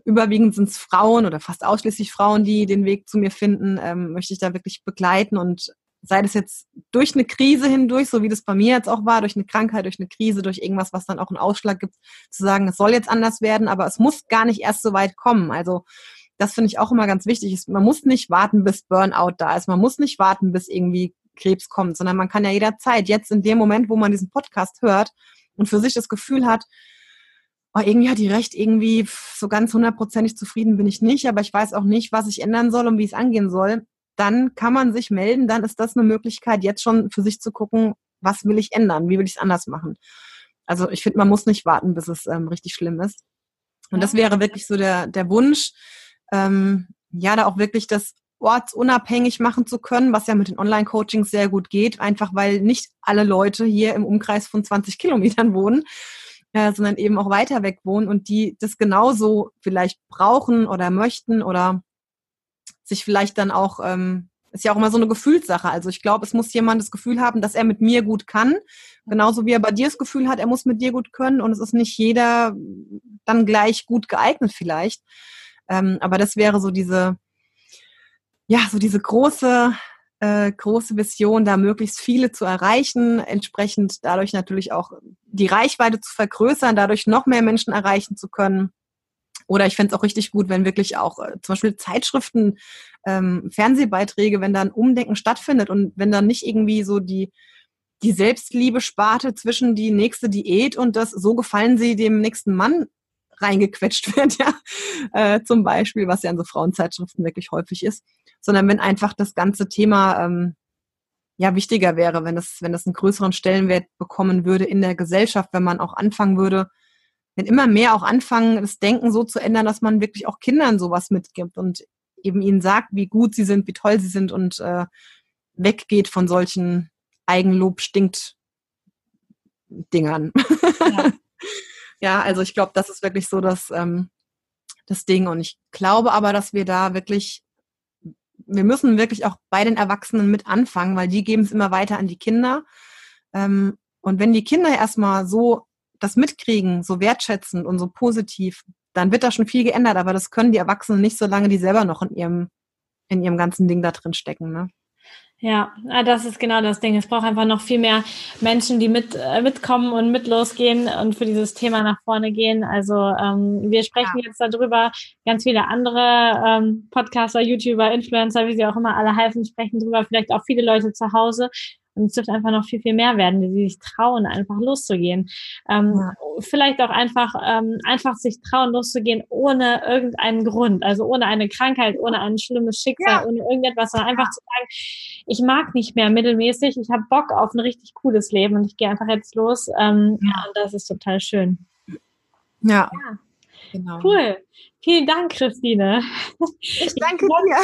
überwiegend sind es Frauen oder fast ausschließlich Frauen, die den Weg zu mir finden, ähm, möchte ich da wirklich begleiten und sei das jetzt durch eine Krise hindurch, so wie das bei mir jetzt auch war, durch eine Krankheit, durch eine Krise, durch irgendwas, was dann auch einen Ausschlag gibt, zu sagen, es soll jetzt anders werden, aber es muss gar nicht erst so weit kommen. Also das finde ich auch immer ganz wichtig. Man muss nicht warten, bis Burnout da ist. Man muss nicht warten, bis irgendwie Krebs kommt, sondern man kann ja jederzeit, jetzt in dem Moment, wo man diesen Podcast hört und für sich das Gefühl hat, oh, irgendwie hat die recht, irgendwie so ganz hundertprozentig zufrieden bin ich nicht, aber ich weiß auch nicht, was ich ändern soll und wie es angehen soll dann kann man sich melden, dann ist das eine Möglichkeit, jetzt schon für sich zu gucken, was will ich ändern, wie will ich es anders machen. Also ich finde, man muss nicht warten, bis es ähm, richtig schlimm ist. Und das wäre wirklich so der, der Wunsch, ähm, ja, da auch wirklich das ortsunabhängig machen zu können, was ja mit den Online-Coachings sehr gut geht, einfach weil nicht alle Leute hier im Umkreis von 20 Kilometern wohnen, äh, sondern eben auch weiter weg wohnen und die das genauso vielleicht brauchen oder möchten oder sich vielleicht dann auch ähm, ist ja auch immer so eine Gefühlssache. Also ich glaube, es muss jemand das Gefühl haben, dass er mit mir gut kann. Genauso wie er bei dir das Gefühl hat, er muss mit dir gut können. Und es ist nicht jeder dann gleich gut geeignet vielleicht. Ähm, aber das wäre so diese, ja, so diese große, äh, große Vision, da möglichst viele zu erreichen, entsprechend dadurch natürlich auch die Reichweite zu vergrößern, dadurch noch mehr Menschen erreichen zu können. Oder ich fände es auch richtig gut, wenn wirklich auch äh, zum Beispiel Zeitschriften, ähm, Fernsehbeiträge, wenn da ein Umdenken stattfindet und wenn dann nicht irgendwie so die, die Selbstliebe-Sparte zwischen die nächste Diät und das so gefallen sie dem nächsten Mann reingequetscht wird, ja, äh, zum Beispiel, was ja in so Frauenzeitschriften wirklich häufig ist, sondern wenn einfach das ganze Thema ähm, ja wichtiger wäre, wenn es wenn es einen größeren Stellenwert bekommen würde in der Gesellschaft, wenn man auch anfangen würde, wenn immer mehr auch anfangen, das Denken so zu ändern, dass man wirklich auch Kindern sowas mitgibt und eben ihnen sagt, wie gut sie sind, wie toll sie sind und äh, weggeht von solchen Eigenlob stinkt Dingern. Ja. ja, also ich glaube, das ist wirklich so das, ähm, das Ding. Und ich glaube aber, dass wir da wirklich, wir müssen wirklich auch bei den Erwachsenen mit anfangen, weil die geben es immer weiter an die Kinder. Ähm, und wenn die Kinder erstmal so das mitkriegen, so wertschätzend und so positiv, dann wird da schon viel geändert. Aber das können die Erwachsenen nicht, solange die selber noch in ihrem, in ihrem ganzen Ding da drin stecken. Ne? Ja, ah, das ist genau das Ding. Es braucht einfach noch viel mehr Menschen, die mit äh, mitkommen und mit losgehen und für dieses Thema nach vorne gehen. Also ähm, wir sprechen ja. jetzt darüber. Ganz viele andere ähm, Podcaster, YouTuber, Influencer, wie sie auch immer alle heißen, sprechen darüber. Vielleicht auch viele Leute zu Hause. Und es dürfte einfach noch viel, viel mehr werden, die sich trauen, einfach loszugehen. Ähm, ja. Vielleicht auch einfach, ähm, einfach sich trauen, loszugehen, ohne irgendeinen Grund. Also ohne eine Krankheit, ohne ein schlimmes Schicksal, ja. ohne irgendetwas, sondern einfach zu sagen, ich mag nicht mehr mittelmäßig, ich habe Bock auf ein richtig cooles Leben und ich gehe einfach jetzt los. Ähm, ja. und das ist total schön. ja. Genau. Cool. Vielen Dank, Christine. Ich danke dir.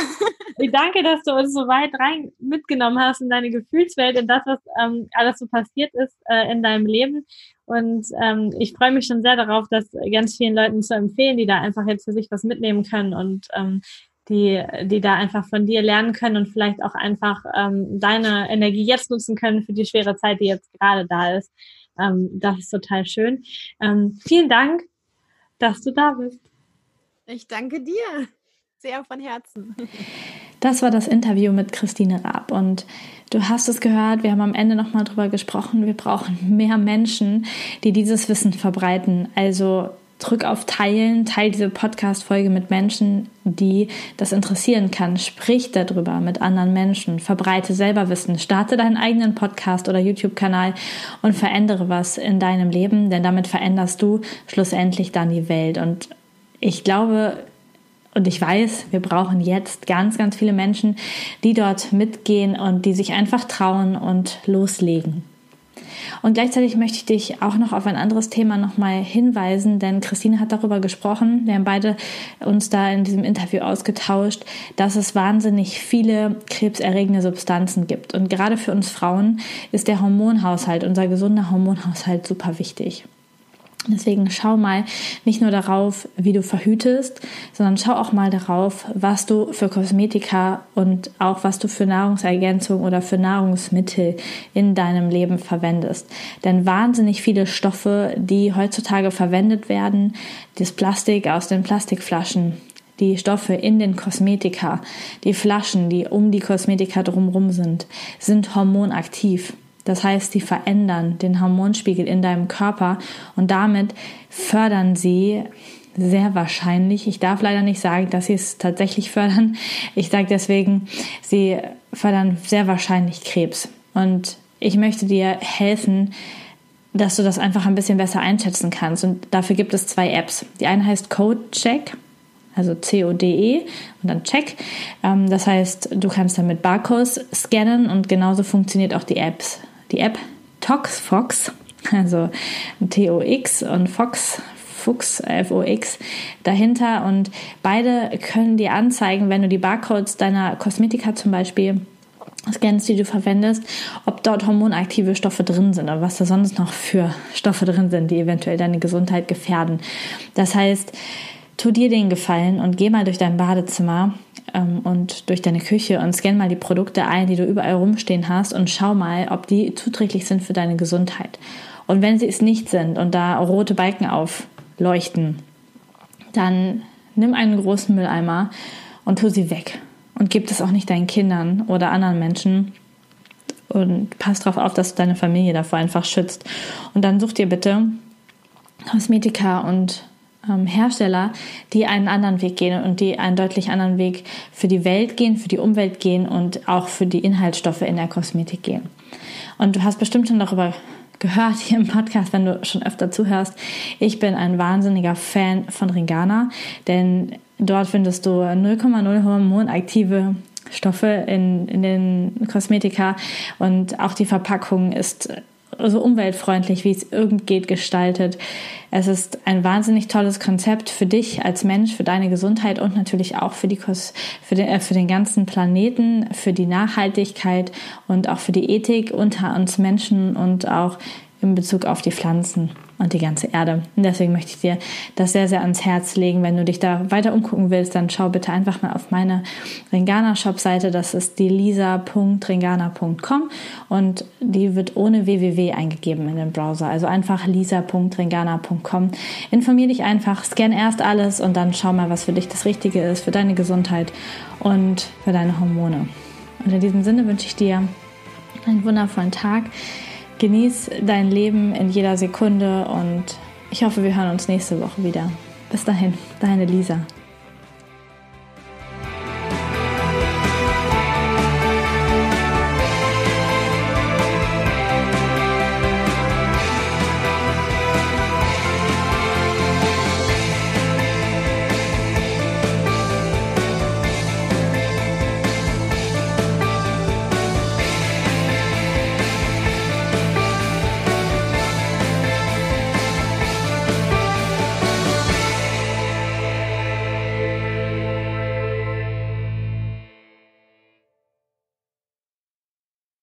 Ich danke, dass du uns so weit rein mitgenommen hast in deine Gefühlswelt, in das, was ähm, alles so passiert ist äh, in deinem Leben. Und ähm, ich freue mich schon sehr darauf, das ganz vielen Leuten zu empfehlen, die da einfach jetzt für sich was mitnehmen können und ähm, die, die da einfach von dir lernen können und vielleicht auch einfach ähm, deine Energie jetzt nutzen können für die schwere Zeit, die jetzt gerade da ist. Ähm, das ist total schön. Ähm, vielen Dank dass du da bist. Ich danke dir sehr von Herzen. Das war das Interview mit Christine Raab und du hast es gehört, wir haben am Ende nochmal drüber gesprochen, wir brauchen mehr Menschen, die dieses Wissen verbreiten. Also drück auf Teilen, teil diese Podcast-Folge mit Menschen, die das interessieren kann. Sprich darüber mit anderen Menschen, verbreite selber Wissen, starte deinen eigenen Podcast oder YouTube-Kanal und verändere was in deinem Leben, denn damit veränderst du schlussendlich dann die Welt. Und ich glaube, und ich weiß, wir brauchen jetzt ganz, ganz viele Menschen, die dort mitgehen und die sich einfach trauen und loslegen. Und gleichzeitig möchte ich dich auch noch auf ein anderes Thema nochmal hinweisen, denn Christine hat darüber gesprochen. Wir haben beide uns da in diesem Interview ausgetauscht, dass es wahnsinnig viele krebserregende Substanzen gibt. Und gerade für uns Frauen ist der Hormonhaushalt, unser gesunder Hormonhaushalt super wichtig. Deswegen schau mal nicht nur darauf, wie du verhütest, sondern schau auch mal darauf, was du für Kosmetika und auch was du für Nahrungsergänzung oder für Nahrungsmittel in deinem Leben verwendest. Denn wahnsinnig viele Stoffe, die heutzutage verwendet werden, das Plastik aus den Plastikflaschen, die Stoffe in den Kosmetika, die Flaschen, die um die Kosmetika drumherum sind, sind hormonaktiv. Das heißt, sie verändern den Hormonspiegel in deinem Körper und damit fördern sie sehr wahrscheinlich, ich darf leider nicht sagen, dass sie es tatsächlich fördern, ich sage deswegen, sie fördern sehr wahrscheinlich Krebs. Und ich möchte dir helfen, dass du das einfach ein bisschen besser einschätzen kannst. Und dafür gibt es zwei Apps. Die eine heißt CodeCheck also C-O-D-E und dann Check. Ähm, das heißt, du kannst damit Barcodes scannen und genauso funktioniert auch die Apps die App ToxFox, also T-O-X und Fox, Fuchs, F-O-X dahinter und beide können dir anzeigen, wenn du die Barcodes deiner Kosmetika zum Beispiel scannst, die du verwendest, ob dort hormonaktive Stoffe drin sind oder was da sonst noch für Stoffe drin sind, die eventuell deine Gesundheit gefährden. Das heißt, tu dir den Gefallen und geh mal durch dein Badezimmer und durch deine Küche und scan mal die Produkte ein, die du überall rumstehen hast und schau mal, ob die zuträglich sind für deine Gesundheit. Und wenn sie es nicht sind und da rote Balken aufleuchten, dann nimm einen großen Mülleimer und tu sie weg. Und gib es auch nicht deinen Kindern oder anderen Menschen. Und pass darauf auf, dass du deine Familie davor einfach schützt. Und dann such dir bitte Kosmetika und ähm, Hersteller, die einen anderen Weg gehen und die einen deutlich anderen Weg für die Welt gehen, für die Umwelt gehen und auch für die Inhaltsstoffe in der Kosmetik gehen. Und du hast bestimmt schon darüber gehört hier im Podcast, wenn du schon öfter zuhörst. Ich bin ein wahnsinniger Fan von Ringana, denn dort findest du 0,0 hormonaktive Stoffe in, in den Kosmetika und auch die Verpackung ist so umweltfreundlich, wie es irgend geht, gestaltet. Es ist ein wahnsinnig tolles Konzept für dich als Mensch, für deine Gesundheit und natürlich auch für, die, für, den, äh, für den ganzen Planeten, für die Nachhaltigkeit und auch für die Ethik unter uns Menschen und auch in Bezug auf die Pflanzen und die ganze Erde. Und deswegen möchte ich dir das sehr, sehr ans Herz legen. Wenn du dich da weiter umgucken willst, dann schau bitte einfach mal auf meine Ringana Shop Seite. Das ist die lisa.ringana.com und die wird ohne www eingegeben in den Browser. Also einfach lisa.ringana.com. Informier dich einfach, scan erst alles und dann schau mal, was für dich das Richtige ist, für deine Gesundheit und für deine Hormone. Und in diesem Sinne wünsche ich dir einen wundervollen Tag. Genieß dein Leben in jeder Sekunde und ich hoffe, wir hören uns nächste Woche wieder. Bis dahin, deine Lisa.